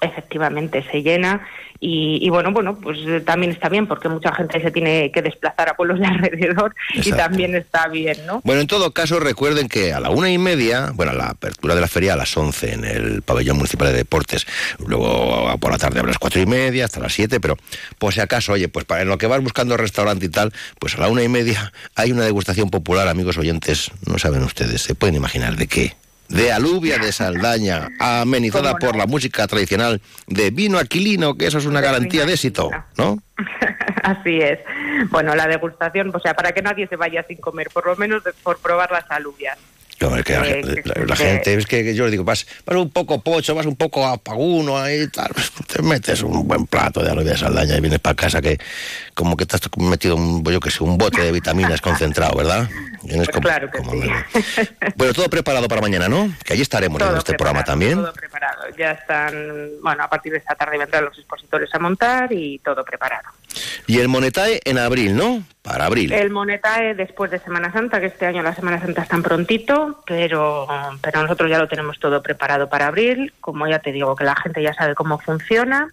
efectivamente se llena y, bueno, bueno, pues eh, también está bien porque mucha gente se tiene que desplazar a pueblos de alrededor y también está bien, ¿no? Bueno, en todo caso, recuerden que a la una y media, bueno, la apertura de la feria a las once en el pabellón municipal de deportes, luego por la tarde a las cuatro y media hasta las siete, pero por si acaso, oye, pues para en lo que vas buscando restaurante y tal, pues a la una y media hay una degustación popular, amigos oyentes, no saben ustedes, se pueden imaginar de qué de alubia de Saldaña, amenizada por la música tradicional de vino aquilino, que eso es una garantía de éxito, ¿no? Así es. Bueno, la degustación, o sea, para que nadie se vaya sin comer, por lo menos por probar las alubias. que la, gente, es que yo le digo, vas, vas, un poco pocho, vas un poco apaguno ahí, tal, pues, te metes un buen plato de alubia de saldaña y vienes para casa que como que te has metido un, yo que sé, un bote de vitaminas concentrado, ¿verdad? Pues claro que sí. Bueno, todo preparado para mañana, ¿no? Que allí estaremos en este programa también. Todo preparado. Ya están, bueno, a partir de esta tarde vendrán los expositores a montar y todo preparado. Y el Monetae en abril, ¿no? Para abril. El Monetae después de Semana Santa, que este año la Semana Santa está tan prontito, pero, pero nosotros ya lo tenemos todo preparado para abril. Como ya te digo, que la gente ya sabe cómo funciona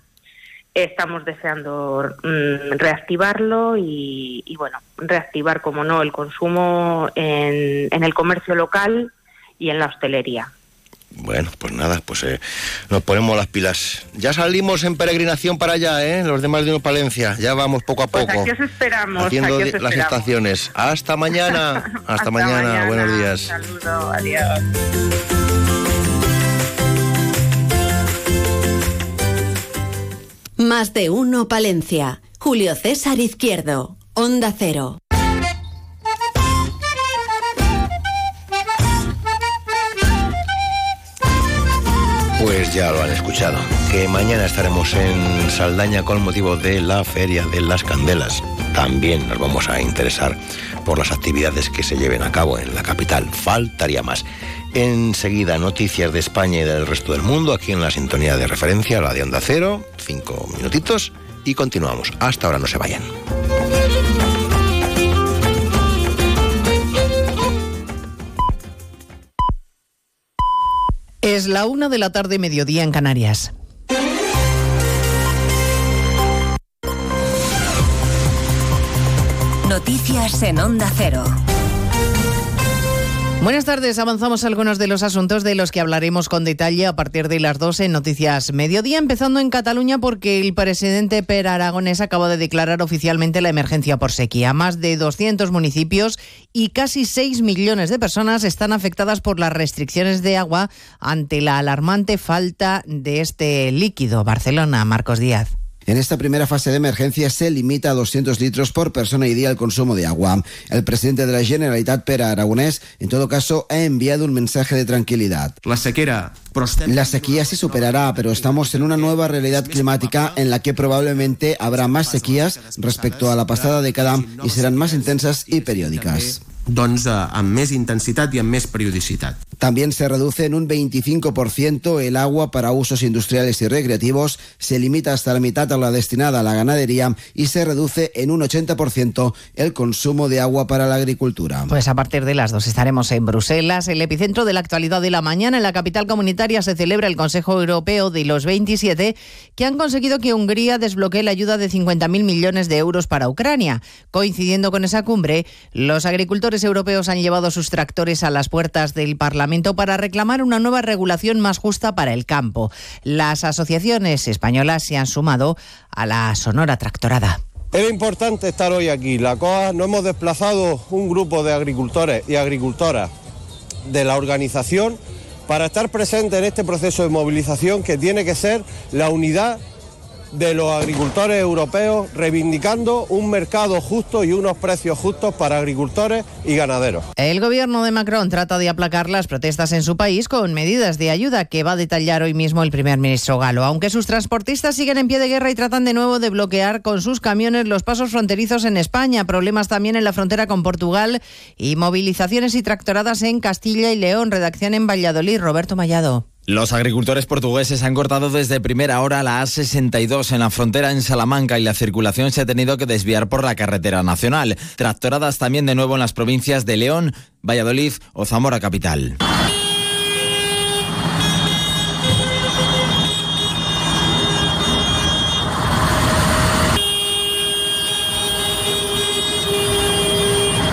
Estamos deseando mm, reactivarlo y, bueno, reactivar, como no, el consumo en, el comercio local y en la hostelería. Bueno, pues nada, pues eh, nos ponemos las pilas. Ya salimos en peregrinación para allá, ¿eh? Los demás de Palencia. Ya vamos poco a pues poco. aquí os esperamos. Haciendo las estaciones. Hasta mañana. Hasta, mañana. Buenos días. saludo. Adiós. Más de uno Palencia. Julio César Izquierdo. Onda Cero. pues ya lo han escuchado, que mañana estaremos en Saldaña con motivo de la Feria de las Candelas. También nos vamos a interesar por las actividades que se lleven a cabo en la capital. Faltaría más. Enseguida noticias de España y del resto del mundo aquí en la sintonía de referencia, la de Onda Cero, cinco minutitos y continuamos. Hasta ahora no se vayan. Es la una de la tarde, mediodía en Canarias. Noticias en Onda Cero. Buenas tardes, avanzamos algunos de los asuntos de los que hablaremos con detalle a partir de las 12 en Noticias Mediodía, empezando en Cataluña porque el presidente Per Aragonés acaba de declarar oficialmente la emergencia por sequía. Más de 200 municipios y casi 6 millones de personas están afectadas por las restricciones de agua ante la alarmante falta de este líquido. Barcelona, Marcos Díaz. En esta primera fase de emergencia se limita a 200 litros por persona y día el consumo de agua. El presidente de la Generalitat, Pere Aragonés, en todo caso, ha enviado un mensaje de tranquilidad. La sequera la sequía se superará, pero estamos en una nueva realidad climática en la que probablemente habrá más sequías respecto a la pasada década y serán más intensas y periódicas. Doncs, eh, amb més intensitat i amb més periodicitat. También se reduce en un 25% el agua para usos industriales y recreativos, se limita hasta la mitad a la destinada a la ganadería y se reduce en un 80% el consumo de agua para la agricultura. Pues a partir de las dos estaremos en Bruselas, el epicentro de la actualidad de la mañana. En la capital comunitaria se celebra el Consejo Europeo de los 27 que han conseguido que Hungría desbloquee la ayuda de 50.000 millones de euros para Ucrania. Coincidiendo con esa cumbre, los agricultores europeos han llevado sus tractores a las puertas del Parlamento para reclamar una nueva regulación más justa para el campo. Las asociaciones españolas se han sumado a la sonora tractorada. Era importante estar hoy aquí. La COA nos hemos desplazado un grupo de agricultores y agricultoras de la organización para estar presente en este proceso de movilización que tiene que ser la unidad de los agricultores europeos reivindicando un mercado justo y unos precios justos para agricultores y ganaderos. El gobierno de Macron trata de aplacar las protestas en su país con medidas de ayuda que va a detallar hoy mismo el primer ministro galo. Aunque sus transportistas siguen en pie de guerra y tratan de nuevo de bloquear con sus camiones los pasos fronterizos en España, problemas también en la frontera con Portugal y movilizaciones y tractoradas en Castilla y León. Redacción en Valladolid, Roberto Mallado. Los agricultores portugueses han cortado desde primera hora la A62 en la frontera en Salamanca y la circulación se ha tenido que desviar por la carretera nacional. Tractoradas también de nuevo en las provincias de León, Valladolid o Zamora capital.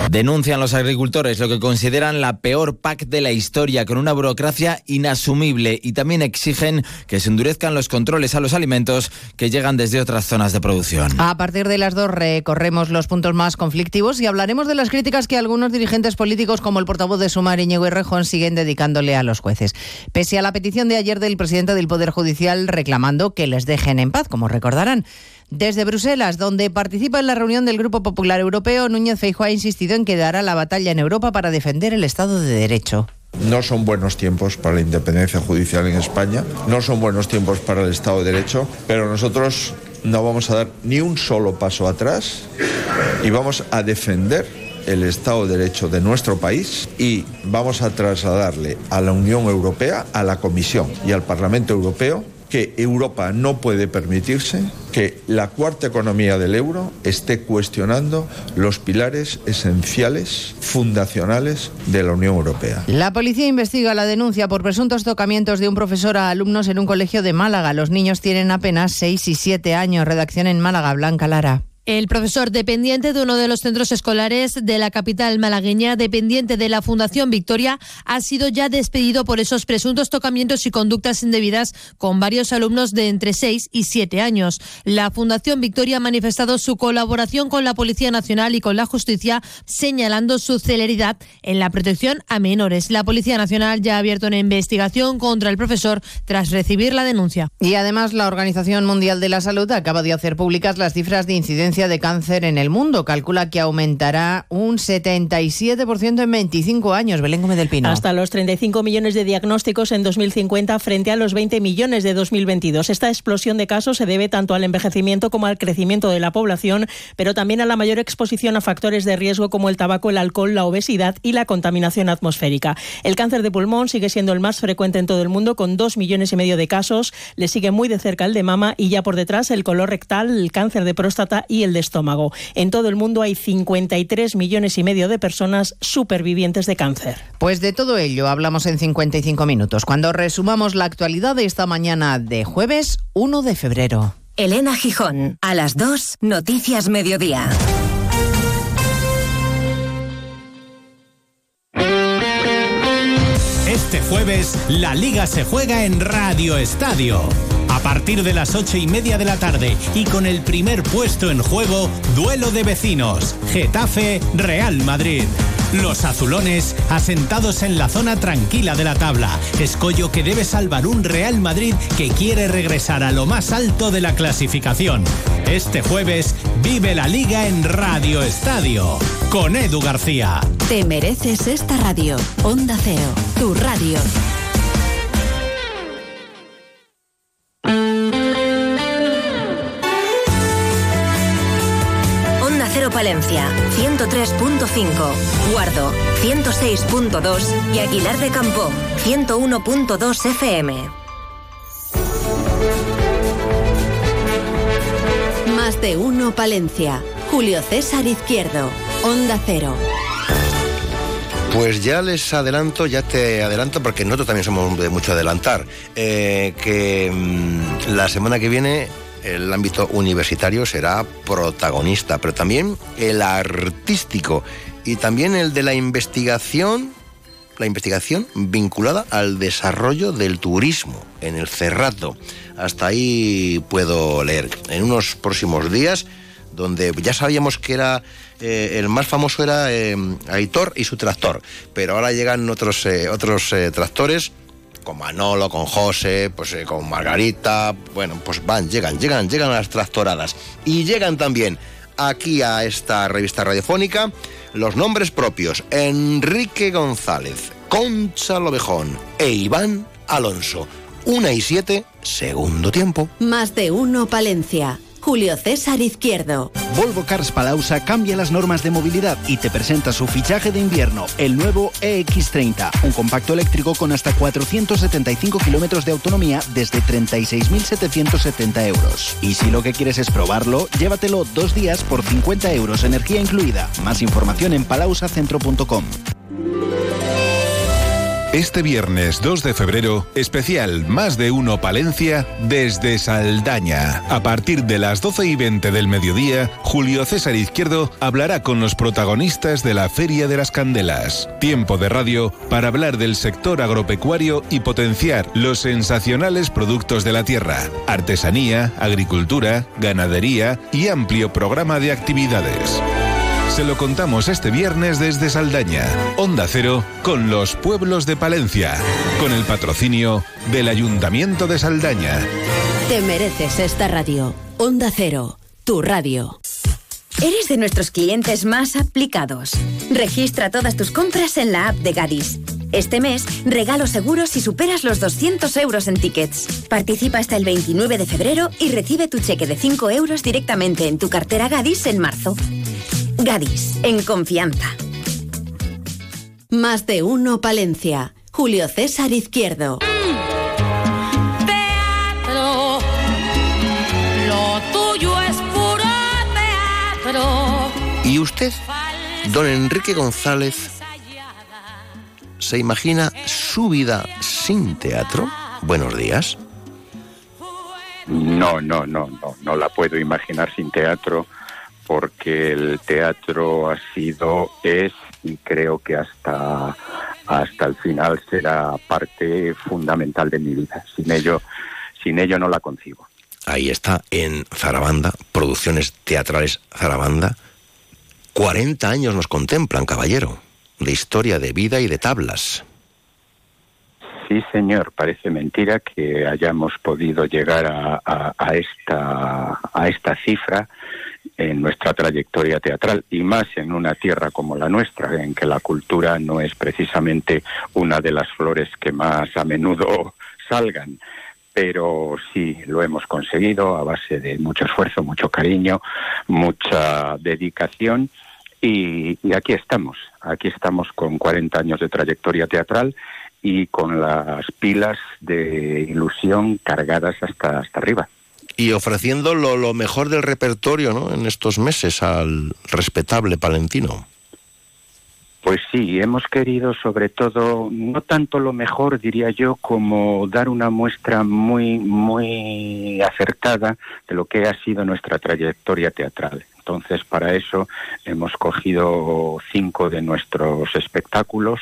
Denuncian los agricultores lo que consideran la peor PAC de la historia, con una burocracia inasumible y también exigen que se endurezcan los controles a los alimentos que llegan desde otras zonas de producción. A partir de las dos recorremos los puntos más conflictivos y hablaremos de las críticas que algunos dirigentes políticos, como el portavoz de Sumar, Iñigo Errejón, siguen dedicándole a los jueces. Pese a la petición de ayer del presidente del Poder Judicial reclamando que les dejen en paz, como recordarán. Desde Bruselas, donde participa en la reunión del Grupo Popular Europeo, Núñez Feijóo ha insistido en que dará la batalla en Europa para defender el Estado de Derecho. No son buenos tiempos para la independencia judicial en España, no son buenos tiempos para el Estado de Derecho, pero nosotros no vamos a dar ni un solo paso atrás y vamos a defender el Estado de Derecho de nuestro país y vamos a trasladarle a la Unión Europea, a la Comisión y al Parlamento Europeo que Europa no puede permitirse que la cuarta economía del euro esté cuestionando los pilares esenciales, fundacionales de la Unión Europea. La policía investiga la denuncia por presuntos tocamientos de un profesor a alumnos en un colegio de Málaga. Los niños tienen apenas 6 y 7 años. Redacción en Málaga, Blanca Lara. El profesor dependiente de uno de los centros escolares de la capital malagueña, dependiente de la Fundación Victoria, ha sido ya despedido por esos presuntos tocamientos y conductas indebidas con varios alumnos de entre 6 y 7 años. La Fundación Victoria ha manifestado su colaboración con la Policía Nacional y con la Justicia, señalando su celeridad en la protección a menores. La Policía Nacional ya ha abierto una investigación contra el profesor tras recibir la denuncia. Y además, la Organización Mundial de la Salud acaba de hacer públicas las cifras de incidencia incidencia de cáncer en el mundo. Calcula que aumentará un 77% en 25 años. Belén Gómez del Pino. Hasta los 35 millones de diagnósticos en 2050 frente a los 20 millones de 2022. Esta explosión de casos se debe tanto al envejecimiento como al crecimiento de la población, pero también a la mayor exposición a factores de riesgo como el tabaco, el alcohol, la obesidad y la contaminación atmosférica. El cáncer de pulmón sigue siendo el más frecuente en todo el mundo, con 2 millones y medio de casos. Le sigue muy de cerca el de mama y ya por detrás el color rectal, el cáncer de próstata y el de estómago. En todo el mundo hay 53 millones y medio de personas supervivientes de cáncer. Pues de todo ello hablamos en 55 minutos, cuando resumamos la actualidad de esta mañana de jueves 1 de febrero. Elena Gijón, a las 2, Noticias Mediodía. Este jueves, la liga se juega en Radio Estadio. A partir de las ocho y media de la tarde y con el primer puesto en juego, duelo de vecinos, Getafe Real Madrid. Los azulones asentados en la zona tranquila de la tabla, escollo que debe salvar un Real Madrid que quiere regresar a lo más alto de la clasificación. Este jueves vive la liga en Radio Estadio con Edu García. Te mereces esta radio. Onda Cero, tu radio. Palencia, 103.5. Guardo, 106.2. Y Aguilar de Campo, 101.2 FM. Más de uno Palencia. Julio César Izquierdo. Onda Cero. Pues ya les adelanto, ya te adelanto, porque nosotros también somos de mucho adelantar, eh, que mm, la semana que viene el ámbito universitario será protagonista, pero también el artístico y también el de la investigación, la investigación vinculada al desarrollo del turismo en el Cerrato. Hasta ahí puedo leer. En unos próximos días, donde ya sabíamos que era eh, el más famoso era eh, Aitor y su tractor, pero ahora llegan otros eh, otros tractores con Manolo, con José, pues eh, con Margarita, bueno, pues van, llegan, llegan, llegan las tractoradas y llegan también aquí a esta revista radiofónica los nombres propios Enrique González, Concha Lobejón e Iván Alonso. Una y siete, segundo tiempo. Más de uno Palencia. Julio César Izquierdo. Volvo Cars Palausa cambia las normas de movilidad y te presenta su fichaje de invierno, el nuevo EX30, un compacto eléctrico con hasta 475 kilómetros de autonomía desde 36.770 euros. Y si lo que quieres es probarlo, llévatelo dos días por 50 euros, energía incluida. Más información en palausacentro.com. Este viernes 2 de febrero, especial Más de Uno Palencia desde Saldaña. A partir de las 12 y 20 del mediodía, Julio César Izquierdo hablará con los protagonistas de la Feria de las Candelas. Tiempo de radio para hablar del sector agropecuario y potenciar los sensacionales productos de la tierra. Artesanía, agricultura, ganadería y amplio programa de actividades. Se lo contamos este viernes desde Saldaña, Onda Cero, con los pueblos de Palencia, con el patrocinio del Ayuntamiento de Saldaña. Te mereces esta radio. Onda Cero, tu radio. Eres de nuestros clientes más aplicados. Registra todas tus compras en la app de Gadis. Este mes, regalo seguro si superas los 200 euros en tickets. Participa hasta el 29 de febrero y recibe tu cheque de 5 euros directamente en tu cartera Gadis en marzo. Gadis, en confianza. Más de uno Palencia. Julio César Izquierdo. Teatro, lo tuyo es puro teatro. ¿Y usted, don Enrique González, se imagina su vida sin teatro? Buenos días. No, no, no, no, no la puedo imaginar sin teatro porque el teatro ha sido, es y creo que hasta, hasta el final será parte fundamental de mi vida. Sin ello, sin ello no la concibo. Ahí está, en Zarabanda, Producciones Teatrales Zarabanda. 40 años nos contemplan, caballero, de historia de vida y de tablas. Sí, señor, parece mentira que hayamos podido llegar a, a- a esta, a esta cifra en nuestra trayectoria teatral y más en una tierra como la nuestra, en que la cultura no es precisamente una de las flores que más a menudo salgan. Pero sí, lo hemos conseguido a base de mucho esfuerzo, mucho cariño, mucha dedicación y, aquí estamos, aquí estamos con 40 años de trayectoria teatral y con las pilas de ilusión cargadas hasta, hasta arriba. Y ofreciendo lo, lo mejor del repertorio ¿no? en estos meses al respetable palentino. Pues sí, hemos querido sobre todo, no tanto lo mejor, diría yo, como dar una muestra muy, muy acertada de lo que ha sido nuestra trayectoria teatral. Entonces, para eso hemos cogido cinco de nuestros espectáculos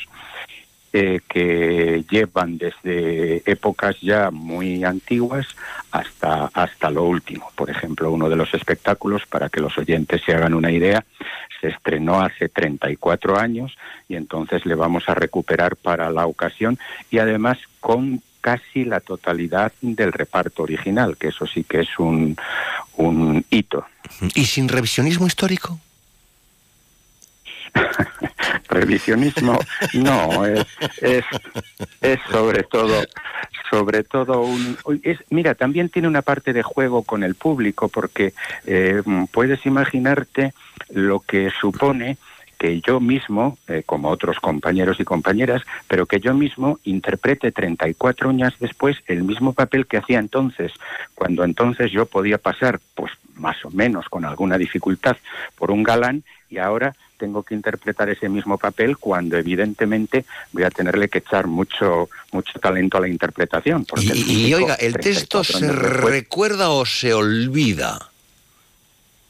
eh, que llevan desde épocas ya muy antiguas hasta, hasta lo último. Por ejemplo, uno de los espectáculos, para que los oyentes se hagan una idea, se estrenó hace 34 años y entonces le vamos a recuperar para la ocasión y además con casi la totalidad del reparto original, que eso sí que es un, un hito. ¿Y sin revisionismo histórico? revisionismo no es, es, es sobre todo sobre todo un es mira también tiene una parte de juego con el público porque eh, puedes imaginarte lo que supone que yo mismo, eh, como otros compañeros y compañeras, pero que yo mismo interprete 34 años después el mismo papel que hacía entonces, cuando entonces yo podía pasar, pues más o menos con alguna dificultad, por un galán y ahora tengo que interpretar ese mismo papel cuando evidentemente voy a tenerle que echar mucho mucho talento a la interpretación. Porque y, el y oiga, ¿el texto se recuerda o se olvida?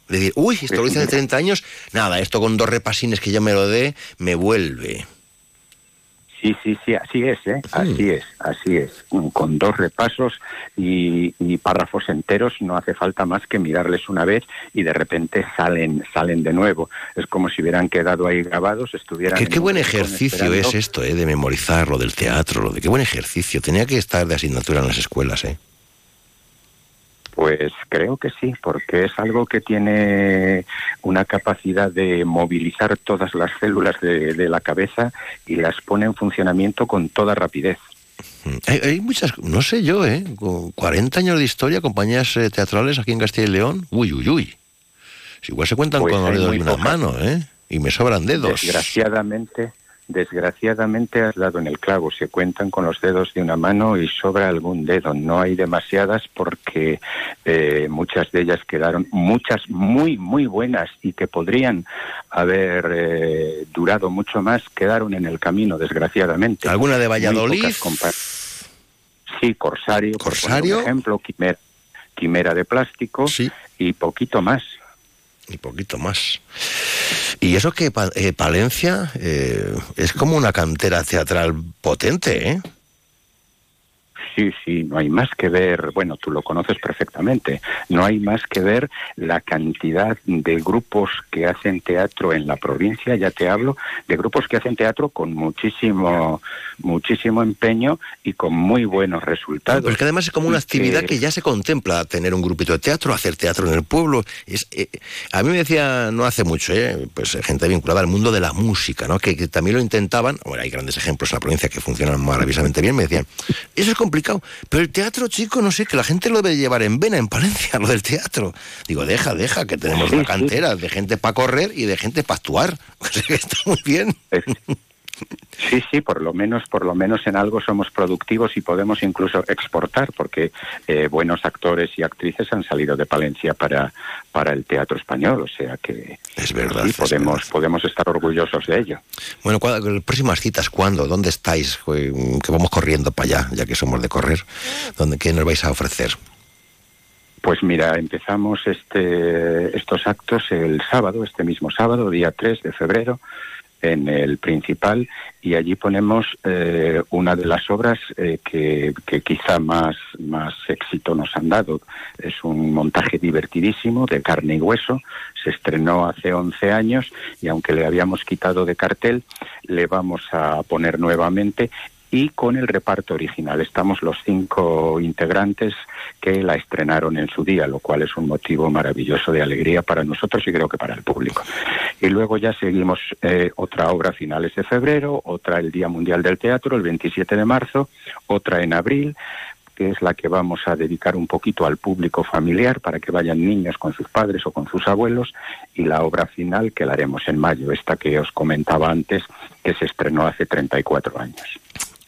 Decir, uy, esto lo hice hace 30 años, nada, esto con dos repasines que ya me lo dé, me vuelve. Sí, sí, sí, así es, ¿eh? así es, así es. Con dos repasos y, y, párrafos enteros no hace falta más que mirarles una vez y de repente salen, salen de nuevo. Es como si hubieran quedado ahí grabados, estuvieran. Qué, qué buen ejercicio es esto, ¿eh? De memorizar lo del teatro, lo de qué buen ejercicio. Tenía que estar de asignatura en las escuelas, ¿eh? Pues creo que sí, porque es algo que tiene una capacidad de movilizar todas las células de, de la cabeza y las pone en funcionamiento con toda rapidez. Hay, hay, muchas, no sé yo, ¿eh? Con 40 años de historia, compañías eh, teatrales aquí en Castilla y León, uy, uy, uy. Si igual se cuentan Pues con los dedos de una mano, ¿eh? Y me sobran dedos. Desgraciadamente, desgraciadamente has dado en el clavo. Se cuentan con los dedos de una mano y sobra algún dedo. No hay demasiadas porque eh, muchas de ellas quedaron, muchas muy, muy buenas y que podrían haber eh, durado mucho más, quedaron en el camino, desgraciadamente. ¿Alguna de Valladolid? Sí, Corsario, por Corsario. un ejemplo, Quimera, Quimera de plástico y poquito más. Y poquito más. Y eso que eh, Palencia eh, es como una cantera teatral potente, ¿eh? Sí, sí, no hay más que ver, bueno, tú lo conoces perfectamente, no hay más que ver la cantidad de grupos que hacen teatro en la provincia, ya te hablo, de grupos que hacen teatro con muchísimo, muchísimo empeño y con muy buenos resultados. Pero es que además es como una actividad que- que ya se contempla, tener un grupito de teatro, hacer teatro en el pueblo. Es, eh, a mí me decía no hace mucho, eh, pues gente vinculada al mundo de la música, ¿no? que, que también lo intentaban. Bueno, hay grandes ejemplos en la provincia que funcionan maravillosamente bien. Me decían, eso es complicado, pero el teatro, chico, no sé, que la gente lo debe llevar en vena en Palencia, lo del teatro. Digo, deja, deja, que tenemos una cantera de gente para correr y de gente para actuar. O sea, que está muy bien. Sí, sí, por lo menos, por lo menos en algo somos productivos y podemos incluso exportar, porque eh, buenos actores y actrices han salido de Palencia para, para el teatro español, o sea que es verdad, sí, es podemos, podemos estar orgullosos de ello. Bueno, ¿cuándo- próximas citas, ¿cuándo? ¿Dónde estáis? Eh, Que vamos corriendo para allá, ya que somos de correr. ¿Dónde, ¿Qué nos vais a ofrecer? Pues mira, empezamos este, estos actos el sábado, este mismo sábado, día 3 de febrero, en el principal, y allí ponemos eh, una de las obras eh, que, que quizá más, más éxito nos han dado. Es un montaje divertidísimo de carne y hueso, se estrenó hace 11 años y aunque le habíamos quitado de cartel, le vamos a poner nuevamente y con el reparto original. Estamos los cinco integrantes que la estrenaron en su día, lo cual es un motivo maravilloso de alegría para nosotros y creo que para el público. Y luego ya seguimos eh, otra obra a finales de febrero, otra el Día Mundial del Teatro, el 27 de marzo, otra en abril, que es la que vamos a dedicar un poquito al público familiar para que vayan niños con sus padres o con sus abuelos y la obra final que la haremos en mayo, esta que os comentaba antes, que se estrenó hace 34 años.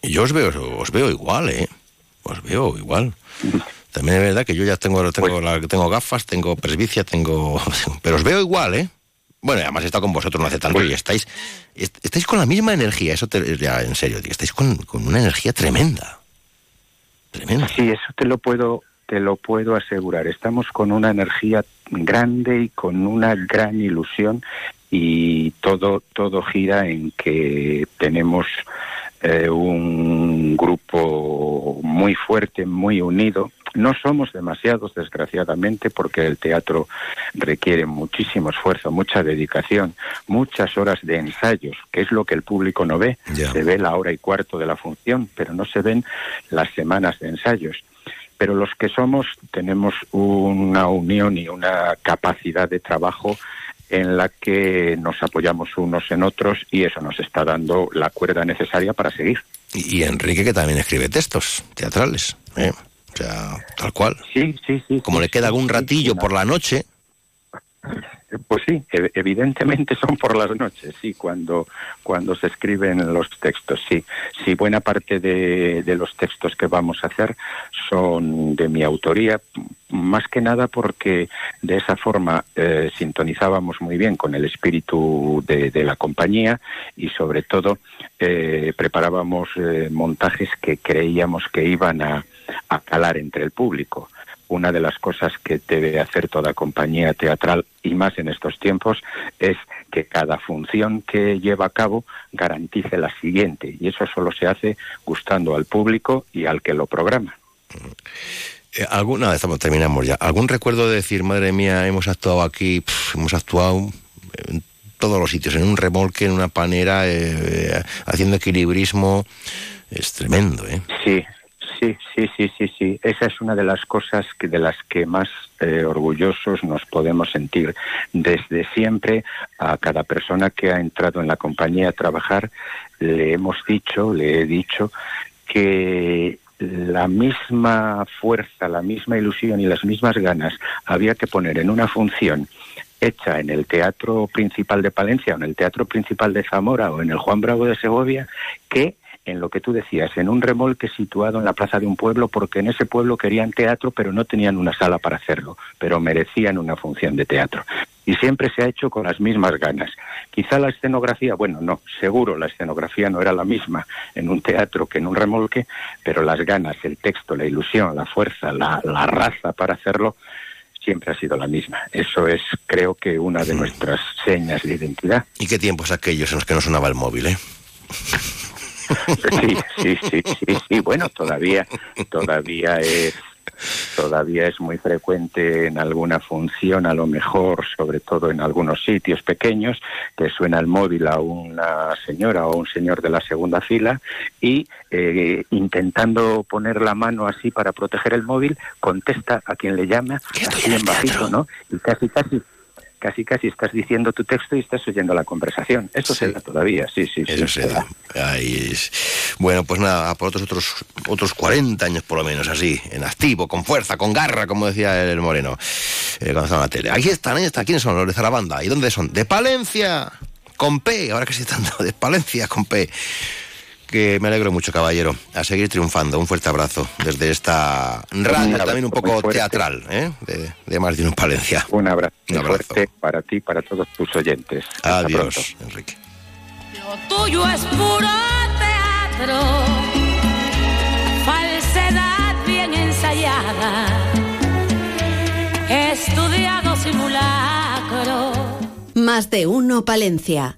Yo os veo, os veo igual, ¿eh? Os veo igual. También es verdad que yo ya tengo, tengo, la, tengo gafas, tengo presbicia, tengo... Pero os veo igual, ¿eh? Bueno, además he estado con vosotros no hace tanto y estáis, est- estáis con la misma energía, eso te, ya en serio, tío, estáis con, con una energía tremenda. Tremenda. Sí, eso te lo puedo te lo puedo asegurar. Estamos con una energía grande y con una gran ilusión y todo todo gira en que tenemos eh, un grupo muy fuerte, muy unido. No somos demasiados, desgraciadamente, porque el teatro requiere muchísimo esfuerzo, mucha dedicación, muchas horas de ensayos, que es lo que el público no ve. Se ve la hora y cuarto de la función, pero no se ven las semanas de ensayos. Pero los que somos tenemos una unión y una capacidad de trabajo en la que nos apoyamos unos en otros y eso nos está dando la cuerda necesaria para seguir. Y, y Enrique que también escribe textos teatrales, ¿eh? O sea, tal cual. Sí, sí, sí. Como le queda algún ratillo por la noche, Pues sí, e- evidentemente son por las noches, sí, cuando, cuando se escriben los textos, sí. Sí, buena parte de, los textos que vamos a hacer son de mi autoría, más que nada porque de esa forma eh, sintonizábamos muy bien con el espíritu de, la compañía y sobre todo eh, preparábamos eh, montajes que creíamos que iban a calar entre el público una de las cosas que debe hacer toda compañía teatral y más en estos tiempos es que cada función que lleva a cabo garantice la siguiente y eso solo se hace gustando al público y al que lo programa. eh, alguna vez terminamos ya. ¿Algún recuerdo de decir, madre mía, hemos actuado aquí, hemos actuado en todos los sitios, en un remolque, en una panera, eh, haciendo equilibrismo? Es tremendo, ¿eh? Sí, sí, sí, sí, sí, sí. Esa es una de las cosas que de las que más eh, orgullosos nos podemos sentir. Desde siempre a cada persona que ha entrado en la compañía a trabajar le hemos dicho, le he dicho que la misma fuerza, la misma ilusión y las mismas ganas había que poner en una función hecha en el Teatro Principal de Palencia o en el Teatro Principal de Zamora o en el Juan Bravo de Segovia que en lo que tú decías, en un remolque situado en la plaza de un pueblo, porque en ese pueblo querían teatro, pero no tenían una sala para hacerlo, pero merecían una función de teatro. Y siempre se ha hecho con las mismas ganas. Quizá la escenografía, bueno, no, seguro la escenografía no era la misma en un teatro que en un remolque, pero las ganas, el texto, la ilusión, la fuerza, la, la raza para hacerlo, siempre ha sido la misma. Eso es, creo que, una de nuestras señas de identidad. ¿Y qué tiempos aquellos en los que no sonaba el móvil, eh? Sí, sí, sí, sí, sí. Bueno, todavía, todavía es, todavía es muy frecuente en alguna función, a lo mejor, sobre todo en algunos sitios pequeños, que suena el móvil a una señora o un señor de la segunda fila y eh, intentando poner la mano así para proteger el móvil, contesta a quien le llama, así en bajito, ¿no? Y casi, casi casi casi estás diciendo tu texto y estás oyendo la conversación. Eso se da todavía, sí, sí, sí. Eso se da. Ahí es. Bueno, pues nada, por otros otros otros 40 años por lo menos, así, en activo, con fuerza, con garra, como decía el Moreno, eh, cuando estaba en la tele. Aquí están, ahí están. ¿Quiénes son los de Zarabanda? ¿Y dónde son? De Palencia, con P, ahora que se están de Palencia, con P. Que me alegro mucho, caballero. A seguir triunfando. Un fuerte abrazo desde esta radio, abrazo también un poco teatral, ¿eh? De, de más de uno en Palencia. Un abrazo, Un abrazo. fuerte para ti y para todos tus oyentes. Hasta Adiós, pronto. Enrique. Lo tuyo es puro teatro, falsedad bien ensayada, estudiado simulacro. Más de uno Palencia.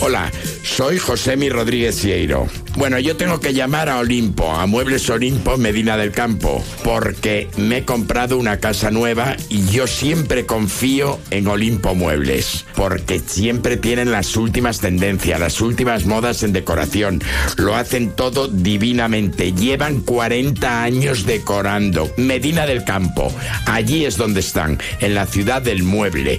Hola, soy Josemi Rodríguez Sieiro. Bueno, yo tengo que llamar a Olimpo, a Muebles Olimpo Medina del Campo, porque me he comprado una casa nueva y yo siempre confío en Olimpo Muebles, porque siempre tienen las últimas tendencias, las últimas modas en decoración. Lo hacen todo divinamente. Llevan 40 años decorando. Medina del Campo, allí es donde están, en la ciudad del mueble.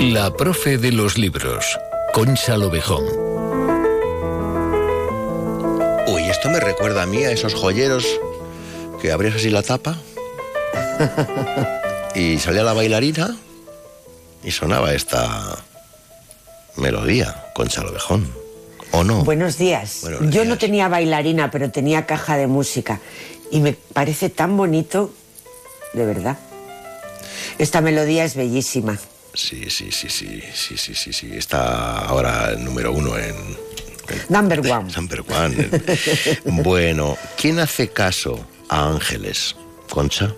La profe de los libros, Concha Lobejón. Uy, esto me recuerda a mí a esos joyeros que abrías así la tapa y salía la bailarina y sonaba esta melodía, Concha Lobejón. ¿O no? Buenos días. Buenos Yo no tenía bailarina, pero tenía caja de música. Y me parece tan bonito, de verdad. Esta melodía es bellísima. Sí, sí, sí, sí, sí, sí, sí, sí. Está ahora el número uno en... Number one. Number one. bueno, ¿quién hace caso a Ángeles? Concha.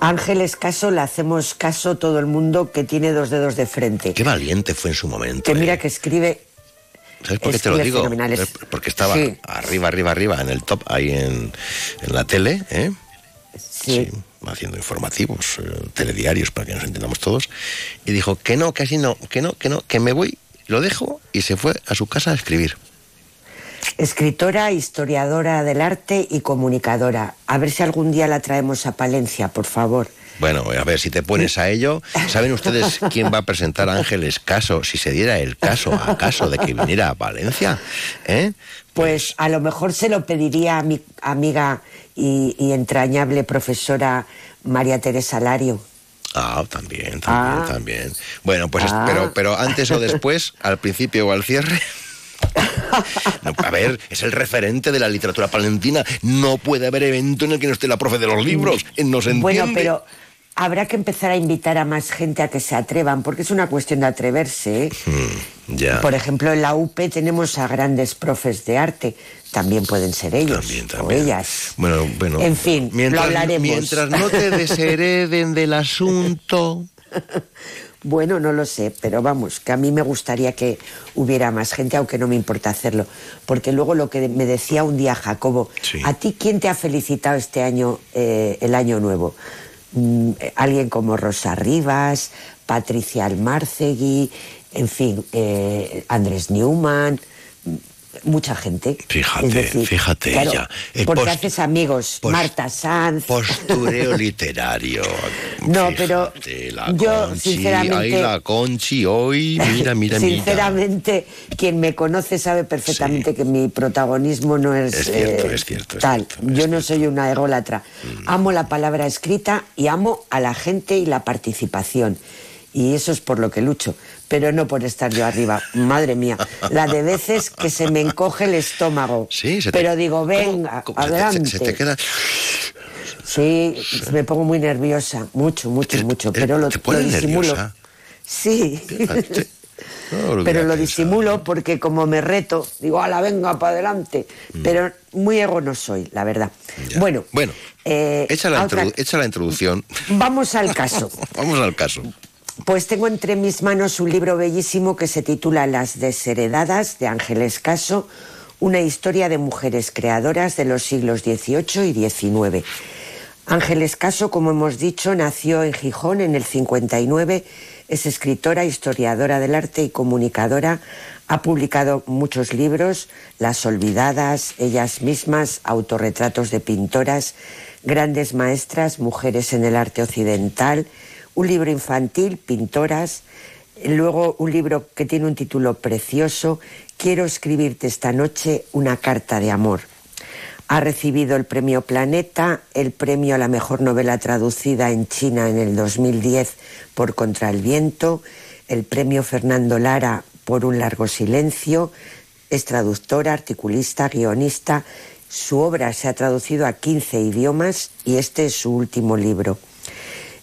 Ángeles caso, le hacemos caso todo el mundo que tiene dos dedos de frente. Qué valiente fue en su momento. Que mira ¿eh? que escribe ¿Sabes por qué te lo digo? Eh, Porque estaba Sí. arriba, arriba, arriba, en el top, ahí en, en la tele, ¿eh? Sí. Haciendo informativos, eh, telediarios, para que nos entendamos todos. Y dijo que no, que así no, que no, que no, que me voy, lo dejo y se fue a su casa a escribir. Escritora, historiadora del arte y comunicadora. A ver si algún día la traemos a Palencia, por favor. Bueno, a ver, si te pones a ello, ¿saben ustedes quién va a presentar a Ángeles Caso si se diera el caso, acaso, de que viniera a Valencia? ¿Eh? Pues a lo mejor se lo pediría a mi amiga y, y entrañable profesora María Teresa Lario. Ah, también, también, Ah. también. Bueno, pues es- Ah. pero, pero antes o después, al principio o al cierre. No, a ver, es el referente de la literatura palentina. No puede haber evento en el que no esté la profe de los libros. No se entiende. Bueno, pero habrá que empezar a invitar a más gente a que se atrevan, porque es una cuestión de atreverse. ¿eh? Hmm, ya. Por ejemplo, en la UP tenemos a grandes profes de arte. También pueden ser ellos o ellas. Bueno, bueno. En fin, mientras, lo hablaremos. Mientras no te deshereden del asunto. Bueno, no lo sé, pero vamos, que a mí me gustaría que hubiera más gente, aunque no me importa hacerlo. Porque luego lo que me decía un día Jacobo, ¿a ti quién te ha felicitado este año, eh, el año nuevo? Mm, eh, alguien como Rosa Rivas, Patricia Almárcegui, en fin, eh, Andrés Newman, mucha gente. Fíjate, decir, fíjate claro, ella. El porque post- haces amigos, post- Marta Sanz. Postureo literario. No, pero la yo, Conchi, sinceramente- Ay, la Conchi, hoy, mira, mira, mira. Sinceramente, quien me conoce sabe perfectamente que mi protagonismo no es, Es cierto, eh, es cierto, es tal. Yo no soy una ególatra. Mm. Amo la palabra escrita y amo a la gente y la participación. Y eso es por lo que lucho, pero no por estar yo arriba. Madre mía, la de veces que se me encoge el estómago. Sí, se te- pero digo, venga, ¿Cómo? Se te- adelante. se te queda- Sí, me pongo muy nerviosa, mucho, mucho, mucho, pero lo, te lo disimulo. nerviosa? Sí. No pero lo disimulo porque como me reto, digo, ala, venga, para adelante. Mm. Pero muy ego no soy, la verdad. Bueno, Bueno, eh, echa la, otra- introdu- echa la introducción. vamos al caso. Vamos al caso. Pues tengo entre mis manos un libro bellísimo que se titula Las desheredadas de Ángeles Caso, una historia de mujeres creadoras de los siglos XVIII y XIX. Ángeles Caso, como hemos dicho, nació en Gijón en el 59, Es escritora, historiadora del arte y comunicadora. Ha publicado muchos libros, Las Olvidadas, Ellas mismas, Autorretratos de pintoras, Grandes Maestras, Mujeres en el Arte Occidental, un libro infantil, Pintoras, luego un libro que tiene un título precioso, Quiero escribirte esta noche una carta de amor. Ha recibido el premio Planeta, el premio a la mejor novela traducida en China en el 2010 por Contra el Viento, el premio Fernando Lara por Un largo silencio. Es traductora, articulista, guionista. Su obra se ha traducido a 15 idiomas y este es su último libro.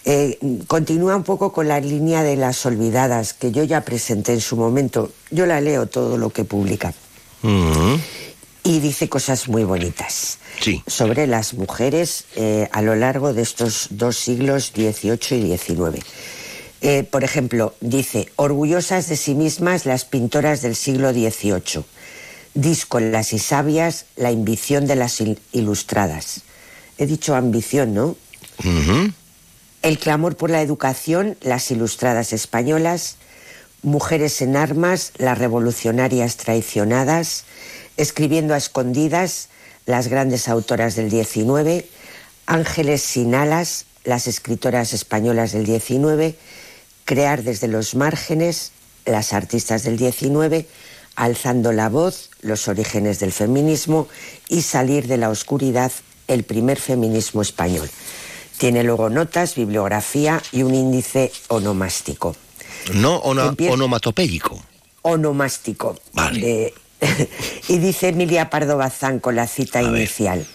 Eh, continúa un poco con la línea de las olvidadas que yo ya presenté en su momento. Yo la leo todo lo que publica. Y dice cosas muy bonitas Sí. sobre las mujeres eh, a lo largo de estos dos siglos XVIII y XIX. Eh, por ejemplo, dice, orgullosas de sí mismas las pintoras del siglo XVIII, díscolas y sabias la ambición de las il- ilustradas. He dicho ambición, ¿no? El clamor por la educación, las ilustradas españolas, mujeres en armas, las revolucionarias traicionadas, escribiendo a escondidas, las grandes autoras del 19, ángeles sin alas, las escritoras españolas del 19, crear desde los márgenes, las artistas del 19, alzando la voz, los orígenes del feminismo y salir de la oscuridad, el primer feminismo español. Tiene luego notas, bibliografía y un índice onomástico. No onomatopéyico. Onomástico. De- y dice Emilia Pardo Bazán con la cita inicial.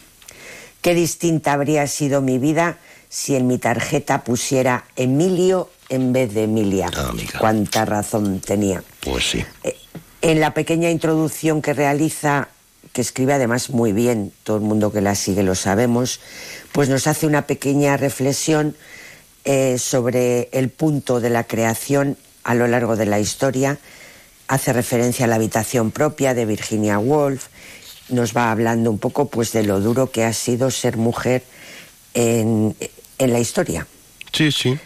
Qué distinta habría sido mi vida si en mi tarjeta pusiera Emilio en vez de Emilia. Cuánta razón tenía. Pues sí. En la pequeña introducción que realiza, que escribe además muy bien, todo el mundo que la sigue lo sabemos, pues nos hace una pequeña reflexión eh, sobre el punto de la creación a lo largo de la historia. Hace referencia a la habitación propia de Virginia Woolf. Nos va hablando un poco pues de lo duro que ha sido ser mujer en, en la historia. Sí, sí.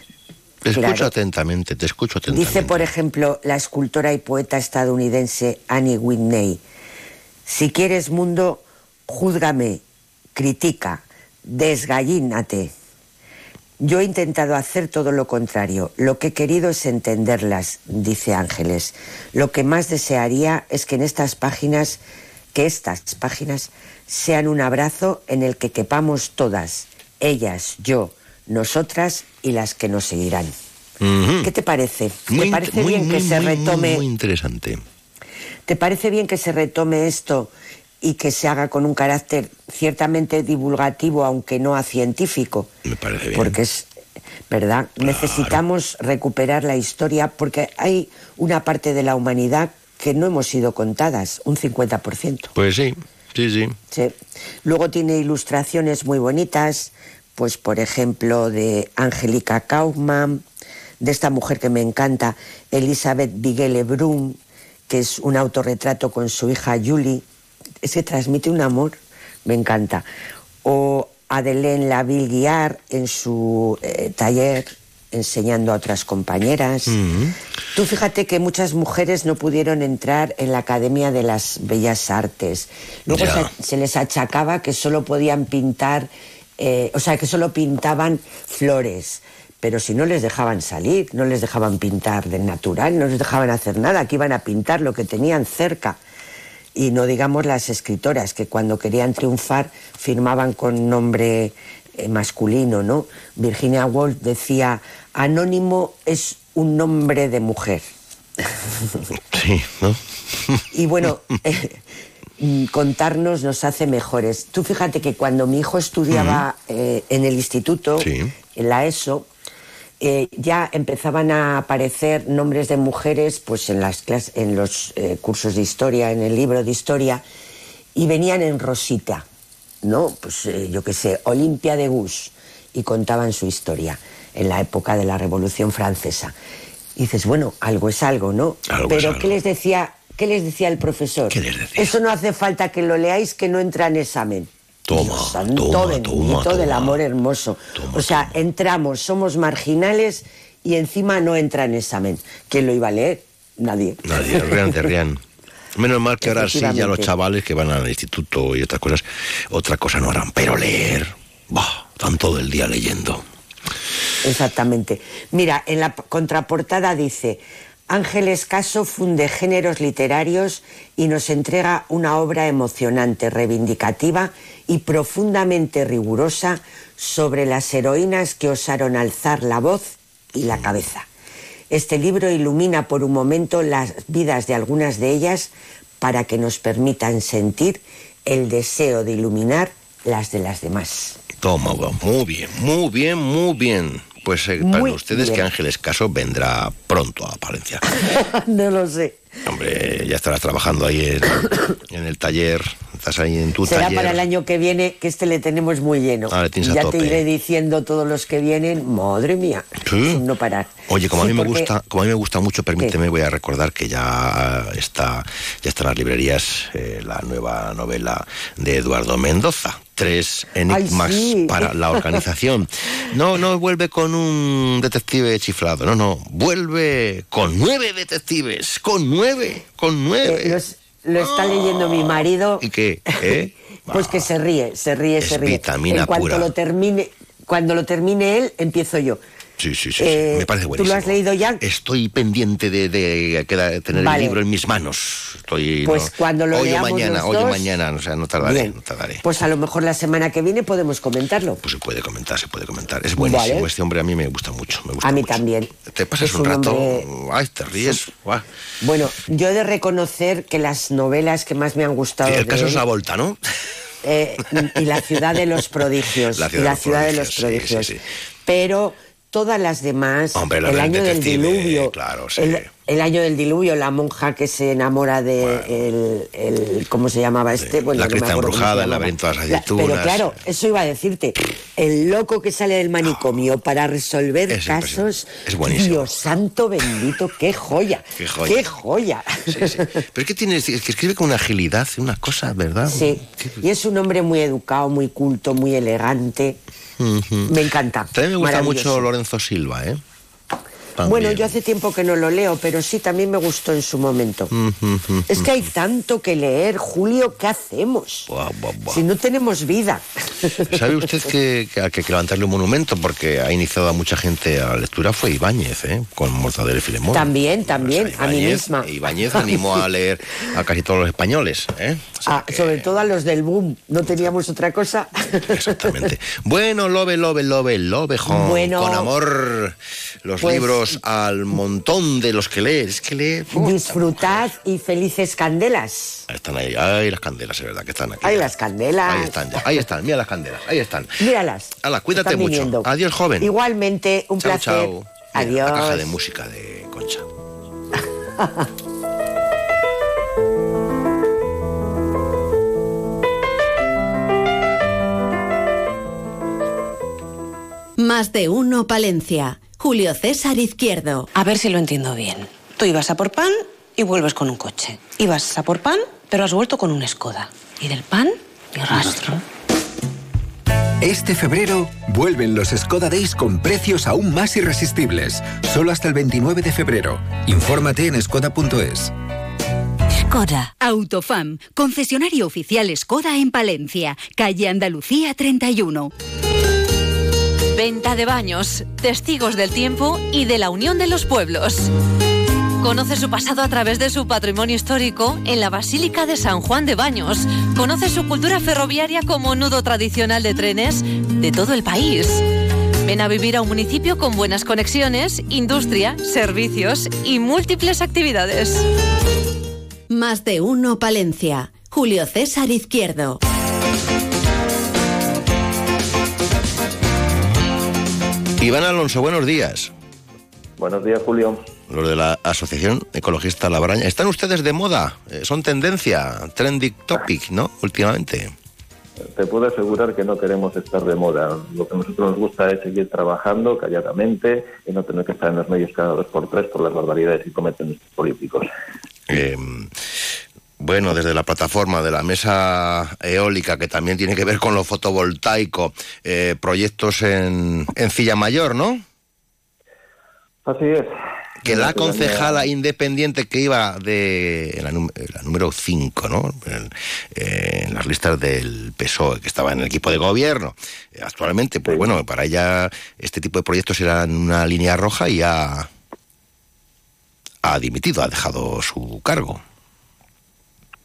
Te escucho atentamente, te escucho atentamente. Dice, por ejemplo, la escultora y poeta estadounidense Annie Whitney, si quieres mundo, júzgame, critica, desgallínate. Yo he intentado hacer todo lo contrario. Lo que he querido es entenderlas, dice Ángeles. Lo que más desearía es que en estas páginas, que estas páginas sean un abrazo en el que quepamos todas, ellas, yo, nosotras y las que nos seguirán. Ujú. ¿Qué te parece? Muy ¿Te parece muy, bien que se retome? Muy interesante. ¿Te parece bien que se retome esto y que se haga con un carácter ciertamente divulgativo, aunque no a científico? Me parece bien. Porque es, ¿verdad? Necesitamos recuperar la historia porque hay una parte de la humanidad que no hemos sido contadas, un 50%. Pues sí, sí, sí. Sí. Luego tiene ilustraciones muy bonitas, pues por ejemplo de Angélica Kaufmann, de esta mujer que me encanta, Elizabeth Bigele Brun, que es un autorretrato con su hija Julie. Ese transmite un amor, me encanta. O Madeleine Laville Guiar en su eh, taller enseñando a otras compañeras. Tú fíjate que muchas mujeres no pudieron entrar en la Academia de las Bellas Artes. Luego se, se les achacaba que solo podían pintar, eh, o sea, que solo pintaban flores. Pero si no les dejaban salir, no les dejaban pintar de natural, no les dejaban hacer nada, que iban a pintar lo que tenían cerca. Y no digamos las escritoras, que cuando querían triunfar firmaban con nombre eh, masculino, ¿no? Virginia Woolf decía, anónimo es un nombre de mujer. Sí, ¿no? Y bueno, eh, contarnos nos hace mejores. Tú fíjate que cuando mi hijo estudiaba eh, en el instituto, Sí. en la ESO, eh, ya empezaban a aparecer nombres de mujeres pues en, las clas- en los eh, cursos de historia, en el libro de historia, y venían en rosita, ¿no? Pues eh, yo qué sé, Olimpia de Gouges, y contaban su historia en la época de la Revolución Francesa. Y dices, bueno, algo es algo, ¿no? Algo es Pero algo. ¿qué les decía? ¿Qué les decía el profesor? Eso no hace falta que lo leáis, que no entra en examen. Toma, Dios santo toma, bendito toma, del amor hermoso. o sea, entramos, somos marginales y encima no entra en examen. ¿Quién lo iba a leer? Nadie. Nadie, rían, te rían. Menos mal que ahora sí ya los chavales que van al instituto y otras cosas, otra cosa no harán, pero leer, bah, están todo el día leyendo. Exactamente. Mira, en la contraportada dice, Ángel Escaso funde géneros literarios y nos entrega una obra emocionante, reivindicativa y profundamente rigurosa sobre las heroínas que osaron alzar la voz y la cabeza. Este libro ilumina por un momento las vidas de algunas de ellas para que nos permitan sentir el deseo de iluminar las de las demás. Toma, muy bien, muy bien, muy bien. Pues eh, para ustedes que. Ángeles Caso vendrá pronto a Palencia. no lo sé. Hombre, ya estarás trabajando ahí en, en el taller, estás ahí en tu Será taller. para el año que viene, que este le tenemos muy lleno. Ah, le tienes a ya tope. te iré diciendo todos los que vienen. Madre mía, Sí. sin no parar. Oye, como Sí, a mí me gusta, como a mí me gusta mucho, permíteme, voy a recordar que ya está, ya está en las librerías eh, la nueva novela de Eduardo Mendoza. Tres enigmas sí. para la organización. No, no vuelve con un detective chiflado, no, no, vuelve con nueve detectives, con nueve, con nueve. Eh, los- lo está leyendo mi marido. ¿Y qué? ¿Eh? Pues que se ríe, se ríe, se ríe. vitamina en cuanto pura. lo termine, cuando lo termine él, empiezo yo. Sí, sí, sí, sí, Eh, me parece ¿Tú buenísimo. lo has leído ya? Estoy pendiente de, tener Vale. el libro en mis manos. Estoy, Pues no- cuando lo hoy o mañana, los hoy o mañana, o sea, no tardaré, Bien. no tardaré. Pues a lo mejor la semana que viene podemos comentarlo. Pues se puede comentar, se puede comentar. Es buenísimo. Vale. Este hombre a mí me gusta mucho. Me gusta A mí mucho. también. Te pasas Es un un rato, ay, te ríes. Bueno, yo he de reconocer que las novelas que más me han gustado. Y el caso él- es la volta, ¿no? Eh, y la ciudad de los prodigios. La y ciudad la de los ciudad de los prodigios, sí, prodigios. sí, sí. Pero todas las demás, Hombre, la el del año del diluvio, claro, sí. el, el año del diluvio, la monja que se enamora de el, el- ¿cómo se llamaba este? Bueno, La no se embrujada, el laberinto de las La- pero claro, eso iba a decirte, el loco que sale del manicomio para resolver Es casos, Es buenísimo. Dios santo bendito, qué joya, Qué joya. qué joya. Pero es que tiene, es que escribe con una agilidad, una cosa, ¿verdad? Sí, y es un hombre muy educado, muy culto, muy elegante. Me encanta. También me gusta mucho Lorenzo Silva, ¿eh? Bueno, yo hace tiempo que no lo leo, pero sí también me gustó en su momento. Es que hay tanto que leer, Julio, ¿qué hacemos? Buah, buah, buah. Si no tenemos vida. ¿Sabe usted que, que hay que levantarle un monumento porque ha iniciado a mucha gente a la lectura? Fue Ibáñez, ¿eh? Con Mortadelo y Filemón. También, también, a mí misma. Ibáñez animó a leer a casi todos los españoles, ¿eh? Ah, Sobre todo a los del boom. No teníamos otra cosa. Exactamente. Bueno, lobe, lobe, lobe, lobe, jon. Bueno. con amor los Pues- libros al montón de los que lees. Es que lee... Disfrutad y felices candelas. están ahí, ay, las candelas, es verdad que están aquí. Ay, las candelas. Ahí están ya, ahí están, mira las candelas, ahí están. Míralas. Hala, cuídate Están mucho. viniendo. Adiós, joven. Igualmente, un Chao, placer. chao. Mira, Adiós. La caja de música de Concha. Más de uno Palencia. Julio César Izquierdo. A ver si lo entiendo bien. Tú ibas a por pan y vuelves con un coche. Ibas a por pan, pero has vuelto con un Skoda. Y del pan, ni rastro. Este febrero vuelven los Skoda Days con precios aún más irresistibles. Solo hasta el 29 de febrero. Infórmate en skoda.es. Skoda. Autofam, concesionario oficial Skoda en Palencia, calle Andalucía 31. Venta de baños, testigos del tiempo y de la unión de los pueblos. Conoce su pasado a través de su patrimonio histórico en la Basílica de San Juan de Baños. Conoce su cultura ferroviaria como nudo tradicional de trenes de todo el país. Ven a vivir a un municipio con buenas conexiones, industria, servicios y múltiples actividades. Más de uno Palencia. Julio César Izquierdo. Iván Alonso, buenos días. Buenos días, Julio. Los de la Asociación Ecologista La Braña. ¿Están ustedes de moda? Eh, Son tendencia, trending topic, ¿no? Últimamente. Te puedo asegurar que no queremos estar de moda. Lo que a nosotros nos gusta es seguir trabajando calladamente y no tener que estar en los medios cada dos por tres por las barbaridades que cometen nuestros políticos. Eh, bueno, desde la plataforma de la mesa eólica, que también tiene que ver con lo fotovoltaico, eh, proyectos en, en Mayor, ¿no? Así es. Que la concejala independiente que iba de la, número 5, ¿no? En, eh, en las listas del PSOE, que estaba en el equipo de gobierno. Eh, Actualmente, pues bueno, para ella este tipo de proyectos eran una línea roja y ha, ha dimitido, ha dejado su cargo.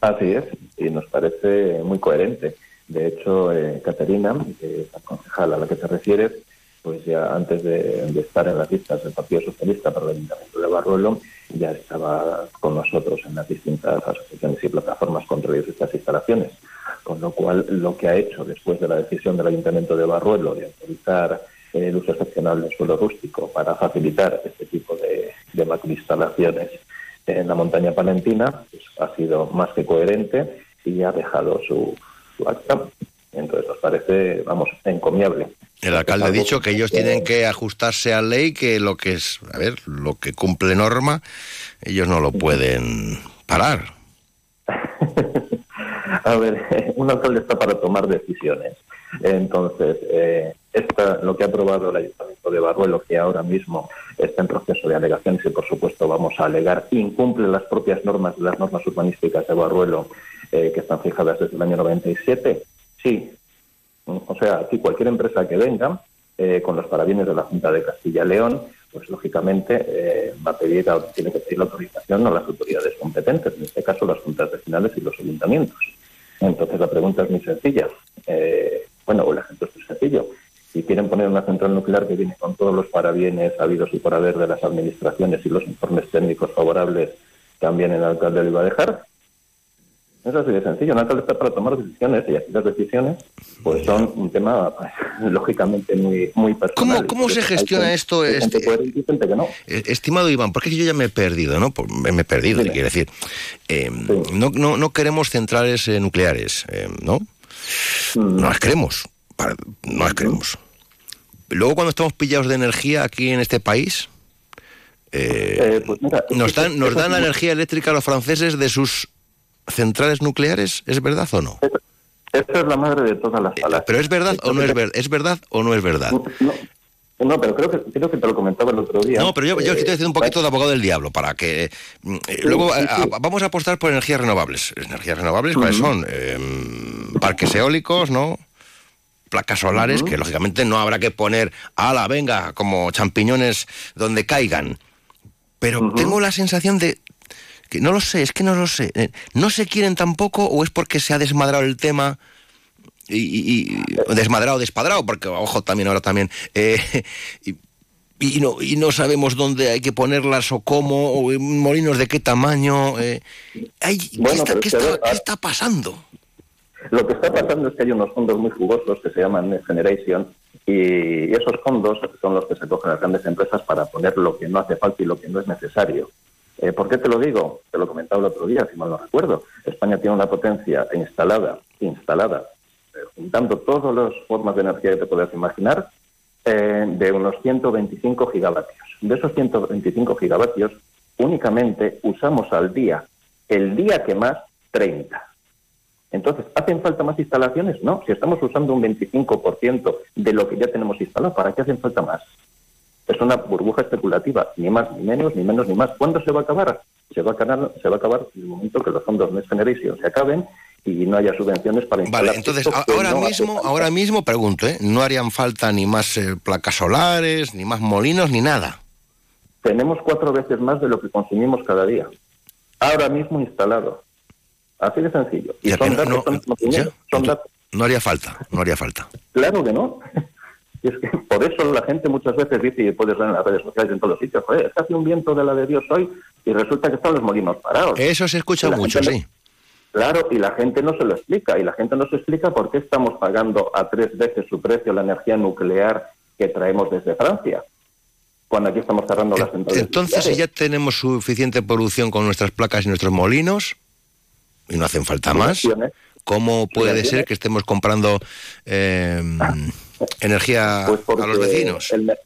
Así es, y nos parece muy coherente. De hecho, eh, Caterina, es la concejala a la que te refieres, pues ya antes de, de estar en las listas del Partido Socialista para el Ayuntamiento de Barruelo, ya estaba con nosotros en las distintas asociaciones y plataformas contra estas instalaciones. Con lo cual, lo que ha hecho después de la decisión del Ayuntamiento de Barruelo de autorizar eh, el uso excepcional del suelo rústico para facilitar este tipo de, de macroinstalaciones en la montaña palentina, pues, ha sido más que coherente y ha dejado su, su acta. Entonces nos parece, vamos, encomiable. El alcalde ha dicho que ellos tienen que ajustarse a ley, que lo que es, a ver, lo que cumple norma, ellos no lo pueden parar. A ver, un alcalde está para tomar decisiones. Entonces, eh, esta, lo que ha aprobado el Ayuntamiento de Barruelo, que ahora mismo está en proceso de alegaciones y, por supuesto, vamos a alegar, incumple las propias normas, las normas urbanísticas de Barruelo, eh, que están fijadas desde el año 97. Sí. O sea, aquí cualquier empresa que venga eh, con los parabienes de la Junta de Castilla y León, pues lógicamente eh, va a pedir, tiene que pedir la autorización a las autoridades competentes, en este caso las juntas vecinales y los ayuntamientos. Entonces la pregunta es muy sencilla. Eh, bueno, o el ejemplo es muy sencillo. Si quieren poner una central nuclear que viene con todos los parabienes habidos y por haber de las administraciones y los informes técnicos favorables, también el alcalde lo iba a dejar. Es así de sencillo. Un alcalde está para tomar decisiones y aquí las decisiones pues son un tema lógicamente muy, muy personal. ¿Cómo, cómo se gestiona esto? hay Este, que no. Eh, Estimado Iván, porque yo ya me he perdido, ¿no? Me he perdido, quiero decir. Eh, no, no, no queremos centrales eh, nucleares, eh, ¿no? Mm. No las para- no las queremos. Luego, cuando estamos pillados de energía aquí en este país, eh, Eh, pues mira, nos dan, nos dan la energía eléctrica a los franceses de sus centrales nucleares, ¿es verdad o no? Esa es la madre de todas las salas. Pero es verdad o no es verdad, es verdad o no es verdad. No, pero creo que, creo que te lo comentaba el otro día. No, pero yo, yo Eh, estoy haciendo un poquito de abogado del diablo para que mm, eh, luego sí, a- sí. a- vamos a apostar por energías renovables. Energías renovables, ¿cuáles son? Eh, parques eólicos, ¿no? Placas solares, que lógicamente no habrá que poner, ala, venga, como champiñones donde caigan. Pero tengo la sensación de que no lo sé, es que no lo sé. Eh, ¿No se quieren tampoco o es porque se ha desmadrado el tema? Y, y- y- desmadrado, despadrado, porque ojo también ahora también. eh, y, y no, y no sabemos dónde hay que ponerlas o cómo, o en molinos de qué tamaño. eh. Ay, ¿qué, Bueno, está, pero qué es que, está- a qué está pasando? Lo que está pasando es que hay unos fondos muy jugosos que se llaman Generation y esos fondos son los que se cogen las grandes empresas para poner lo que no hace falta y lo que no es necesario. Eh, ¿Por qué te lo digo? Te lo comentaba el otro día, si mal no recuerdo. España tiene una potencia instalada, instalada, eh, juntando todas las formas de energía que te puedas imaginar, eh, de unos 125 gigavatios. De esos 125 gigavatios, únicamente usamos al día, el día que más, 30. Entonces, ¿hacen falta más instalaciones? No, si estamos usando un 25% de lo que ya tenemos instalado, ¿para qué hacen falta más? Es una burbuja especulativa, ni más, ni menos, ni menos, ni más. ¿Cuándo se va a acabar? Se va a acabar, se va a acabar en el momento que los fondos Next Generation se acaben y no haya subvenciones para instalar. Vale, entonces ahora no mismo, ahora mismo pregunto, ¿eh? No harían falta ni más eh, placas solares, ni más molinos, ni nada. Tenemos cuatro veces más de lo que consumimos cada día. Ahora mismo instalado. Así de sencillo. Y son datos, no- son son datos. No haría falta, no haría falta. Claro que no. Es que por eso la gente muchas veces dice, y puedes ver en las redes sociales en todos los sitios, joder, es que hace un viento de la de Dios hoy y resulta que están los molinos parados. Eso se escucha mucho, no- sí. Claro, y la gente no se lo explica. Y la gente no se explica por qué estamos pagando a tres veces su precio la energía nuclear que traemos desde Francia. Cuando aquí estamos cerrando las centrales Entonces, si ya tenemos suficiente producción con nuestras placas y nuestros molinos, y no hacen falta más, ¿cómo puede ser que estemos comprando eh, energía Pues a los vecinos? El, mer-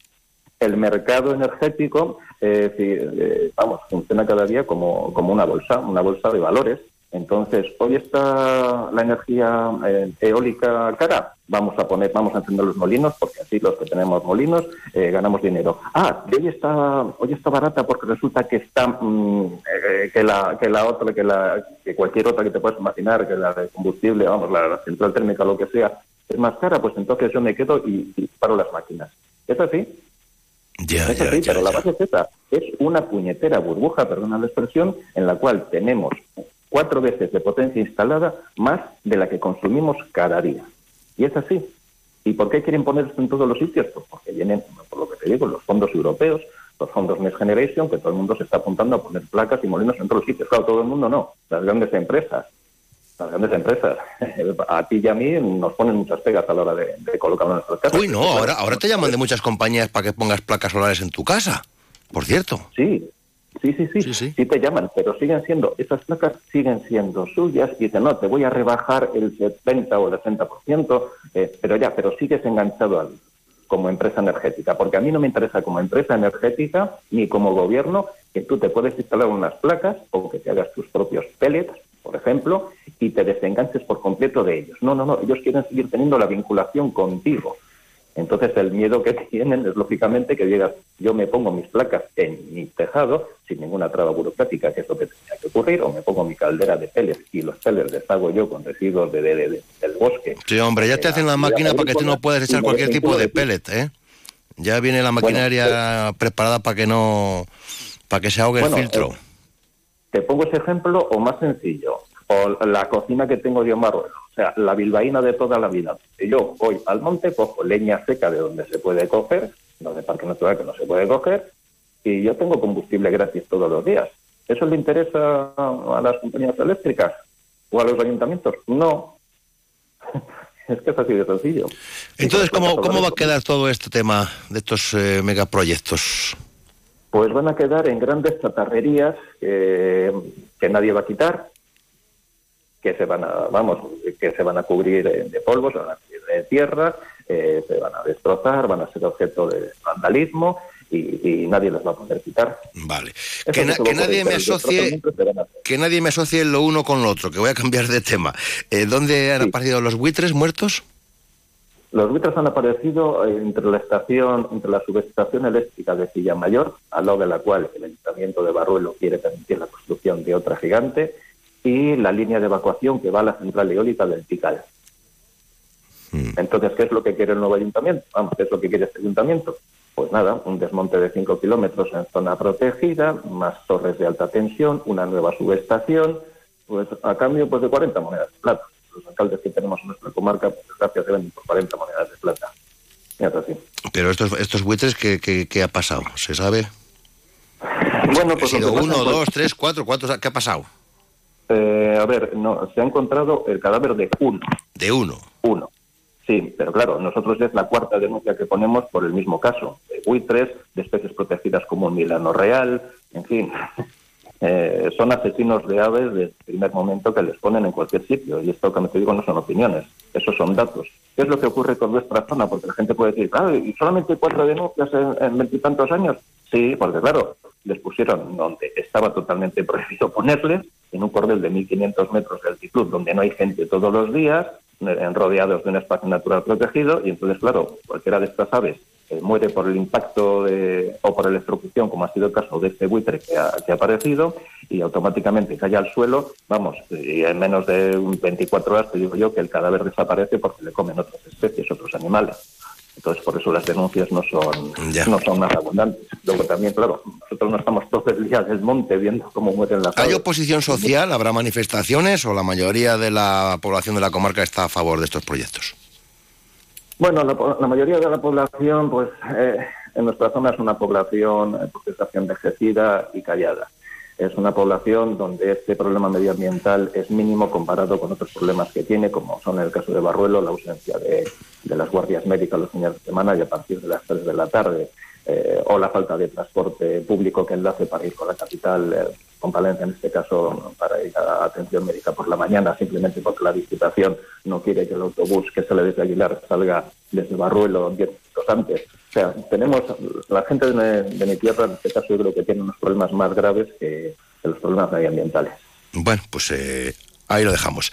el mercado energético, eh, eh, vamos, funciona cada día como, como una bolsa, una bolsa de valores. Entonces, hoy está la energía eh, eólica cara. Vamos a poner, vamos a encender los molinos, porque así los que tenemos molinos eh, ganamos dinero. Ah, y hoy está, hoy está barata porque resulta que está mm, eh, que la que la otra, que la que cualquier otra que te puedas imaginar, que la de combustible, vamos, la, la central térmica, lo que sea, es más cara. Pues entonces yo me quedo y, y paro las máquinas. ¿Es así? Ya, Es así, pero la base es esa. Es una puñetera burbuja, perdona la expresión, en la cual tenemos cuatro veces de potencia instalada más de la que consumimos cada día. Y es así. ¿Y por qué quieren poner esto en todos los sitios? Pues porque vienen, por lo que te digo, los fondos europeos, los fondos Next Generation, que todo el mundo se está apuntando a poner placas y molinos en todos los sitios. Claro, todo el mundo no, las grandes empresas. Las grandes empresas. A ti y a mí nos ponen muchas pegas a la hora de, de colocar nuestras casas. Uy, no, ahora, ahora te llaman de muchas compañías para que pongas placas solares en tu casa, por cierto. Sí, sí, sí, sí, sí, te llaman, pero siguen siendo, esas placas siguen siendo suyas y dicen, no, te voy a rebajar el 70 o el 60%, eh, pero ya, pero sigues enganchado al, como empresa energética, porque a mí no me interesa como empresa energética ni como gobierno que tú te puedes instalar unas placas o que te hagas tus propios pellets, por ejemplo, y te desenganches por completo de ellos. No, no, no, ellos quieren seguir teniendo la vinculación contigo. Entonces el miedo que tienen es lógicamente que digas, yo me pongo mis placas en mi tejado sin ninguna traba burocrática, que es lo que tenía que ocurrir, o me pongo mi caldera de pellets y los pellets les hago yo con residuos de, de- de- del bosque. Sí, hombre, ya te hacen la máquina para que tú no puedas echar cualquier tipo de pellet, ¿eh? Ya viene la maquinaria preparada para que no, para que se ahogue Bueno, el filtro. Te pongo ese ejemplo o más sencillo, o la cocina que tengo yo en Marruecos, o sea, la bilbaína de toda la vida. Yo voy al monte, cojo leña seca de donde se puede coger, no de parque natural que no se puede coger, y yo tengo combustible gratis todos los días. ¿Eso le interesa a las compañías eléctricas o a los ayuntamientos? No. es que es así de sencillo. Entonces, ¿cómo, ¿cómo va a quedar todo este tema de estos eh, megaproyectos? Pues van a quedar en grandes chatarrerías que, que nadie va a quitar, que se van a, vamos, que se van a cubrir de polvo, se van a cubrir de tierra, eh, se van a destrozar, van a ser objeto de vandalismo y, y nadie las va a poder quitar. Vale. Eso Que, na- nadie me asocie, que nadie me asocie lo uno con lo otro, que voy a cambiar de tema. Eh, ¿Dónde han aparecido los buitres muertos? Los buitres han aparecido entre la estación, entre la subestación eléctrica de Silla Mayor, al lado de la cual el Ayuntamiento de Barruelo quiere permitir la construcción de otra gigante, y la línea de evacuación que va a la central eólica del Pical. Entonces, ¿qué es lo que quiere el nuevo ayuntamiento? Vamos, ¿qué es lo que quiere este ayuntamiento? Pues nada, un desmonte de 5 kilómetros en zona protegida, más torres de alta tensión, una nueva subestación, pues a cambio pues de 40 monedas de plata. Los alcaldes que tenemos en nuestra comarca, pues gracias, se venden por 40 monedas de plata. Así. Pero estos, estos buitres, ¿qué, qué, qué ha pasado? ¿Se sabe? Bueno, ¿Ha pues sido que pasa, uno, dos, tres, cuatro, cuatro? ¿Qué ha pasado? Eh, a ver, no, se ha encontrado el cadáver de uno. De uno. Uno. Sí, pero claro, nosotros es la cuarta denuncia que ponemos por el mismo caso. De buitres, de especies protegidas como el milano real, en fin. Eh, son asesinos de aves desde el primer momento que les ponen en cualquier sitio. Y esto que me te digo no son opiniones, esos son datos. ¿Qué es lo que ocurre con nuestra zona? Porque la gente puede decir, ah, ¿y solamente cuatro denuncias en en veintitantos años? Sí, porque claro, les pusieron donde estaba totalmente prohibido ponerles, en un cordel de 1.500 metros de altitud, donde no hay gente todos los días, eh, rodeados de un espacio natural protegido, y entonces, claro, cualquiera de estas aves eh, muere por el impacto de- o por electrocución, como ha sido el caso de este buitre que ha, que ha aparecido, y automáticamente cae al suelo, vamos, y en menos de un 24 horas te digo yo que el cadáver desaparece porque le comen otras especies, otros animales. Entonces, por eso las denuncias no son, no son más abundantes. Luego también, claro, nosotros no estamos todo el día del monte viendo cómo mueren las ¿Hay oposición social? ¿Habrá manifestaciones? ¿O la mayoría de la población de la comarca está a favor de estos proyectos? Bueno, la, la mayoría de la población, pues eh, en nuestra zona es una población, eh, desgracia, envejecida y callada. Es una población donde este problema medioambiental es mínimo comparado con otros problemas que tiene, como son el caso de Barruelo, la ausencia de, de las guardias médicas los fines de semana y a partir de las 3 de la tarde, eh, o la falta de transporte público que enlace para ir con la capital, eh, con Palencia en este caso, para ir a atención médica por la mañana, simplemente porque la Diputación no quiere que el autobús que sale desde Aguilar salga desde Barruelo 10 minutos antes. O sea, tenemos, la gente de, mi- tierra, en este caso, yo creo que tiene unos problemas más graves que, que los problemas medioambientales. Bueno, pues eh, ahí lo dejamos.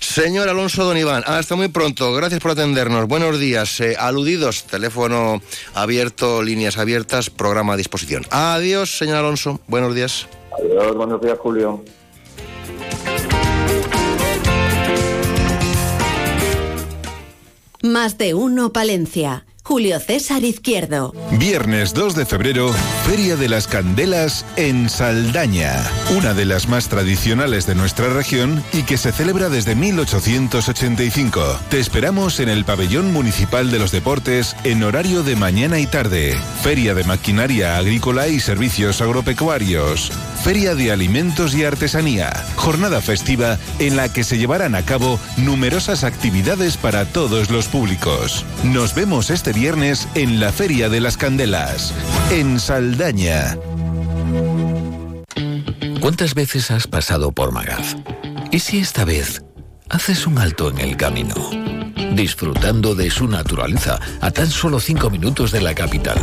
Señor Alonso Don Iván, hasta muy pronto. Gracias por atendernos. Buenos días. Eh, aludidos, teléfono abierto, líneas abiertas, programa a disposición. Adiós, señor Alonso. Buenos días. Adiós, buenos días, Julio. Más de uno Palencia. Julio César Izquierdo. Viernes 2 de febrero, Feria de las Candelas en Saldaña, una de las más tradicionales de nuestra región y que se celebra desde 1885. Te esperamos en el Pabellón Municipal de los Deportes en horario de mañana y tarde. Feria de Maquinaria Agrícola y Servicios Agropecuarios. Feria de Alimentos y Artesanía. Jornada festiva en la que se llevarán a cabo numerosas actividades para todos los públicos. Nos vemos este viernes en la Feria de las Candelas, en Saldaña. ¿Cuántas veces has pasado por Magaz? ¿Y si esta vez haces un alto en el camino? Disfrutando de su naturaleza a tan solo cinco minutos de la capital.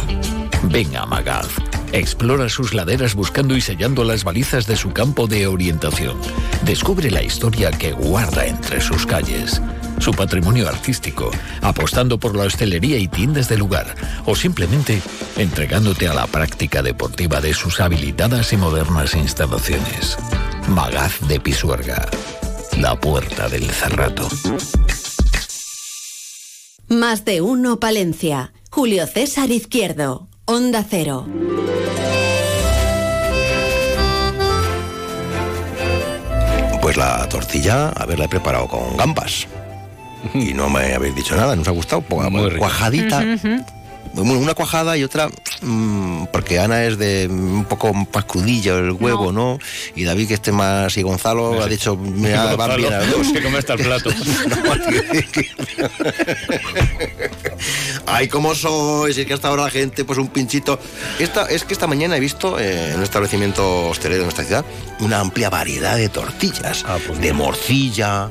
Ven a Magaz. Explora sus laderas buscando y sellando las balizas de su campo de orientación. Descubre la historia que guarda entre sus calles, su patrimonio artístico, apostando por la hostelería y tiendas del lugar, o simplemente entregándote a la práctica deportiva de sus habilitadas y modernas instalaciones. Magaz de Pisuerga, la puerta del Cerrato. Más de uno Palencia. Julio César Izquierdo. Onda Cero. Pues la tortilla, haberla he preparado con gambas. Y no me habéis dicho nada, ¿nos ha gustado? Pues, Muy cuajadita. Bueno, Una cuajada y otra, mm, porque Ana es de un poco más crudillo el huevo, ¿no? Y David, que esté más, y Gonzalo ha dicho, me van bien a dos. que come hasta el plato. Ay, ¿cómo sois? Es que hasta ahora la gente, pues un pinchito. Esta, es que esta mañana he visto eh, en un establecimiento hostelero de nuestra ciudad una amplia variedad de tortillas. Ah, pues de morcilla,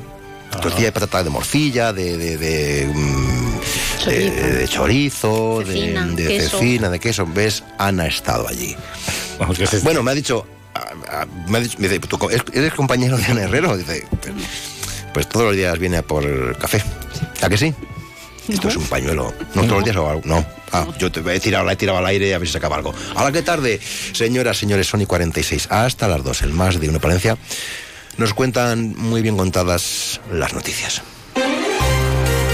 tortilla de patata de morcilla, de, de, de, mm, de- de chorizo, de, Cecina, de queso. cecina, de queso. ¿Ves? Ana ha estado allí. Bueno, me ha dicho, me ha dicho, me dice, ¿tú ¿eres compañero de Ana Herrero? Dice, pues todos los días viene a por café. ¿A que sí? Esto es un pañuelo. No todos los días o algo. No. Ah, yo te he tirado, la he tirado al aire a ver si se acaba algo. Ahora qué tarde, señoras, señores, Sony 46. Hasta las dos, el más de una Palencia. Nos cuentan muy bien contadas las noticias.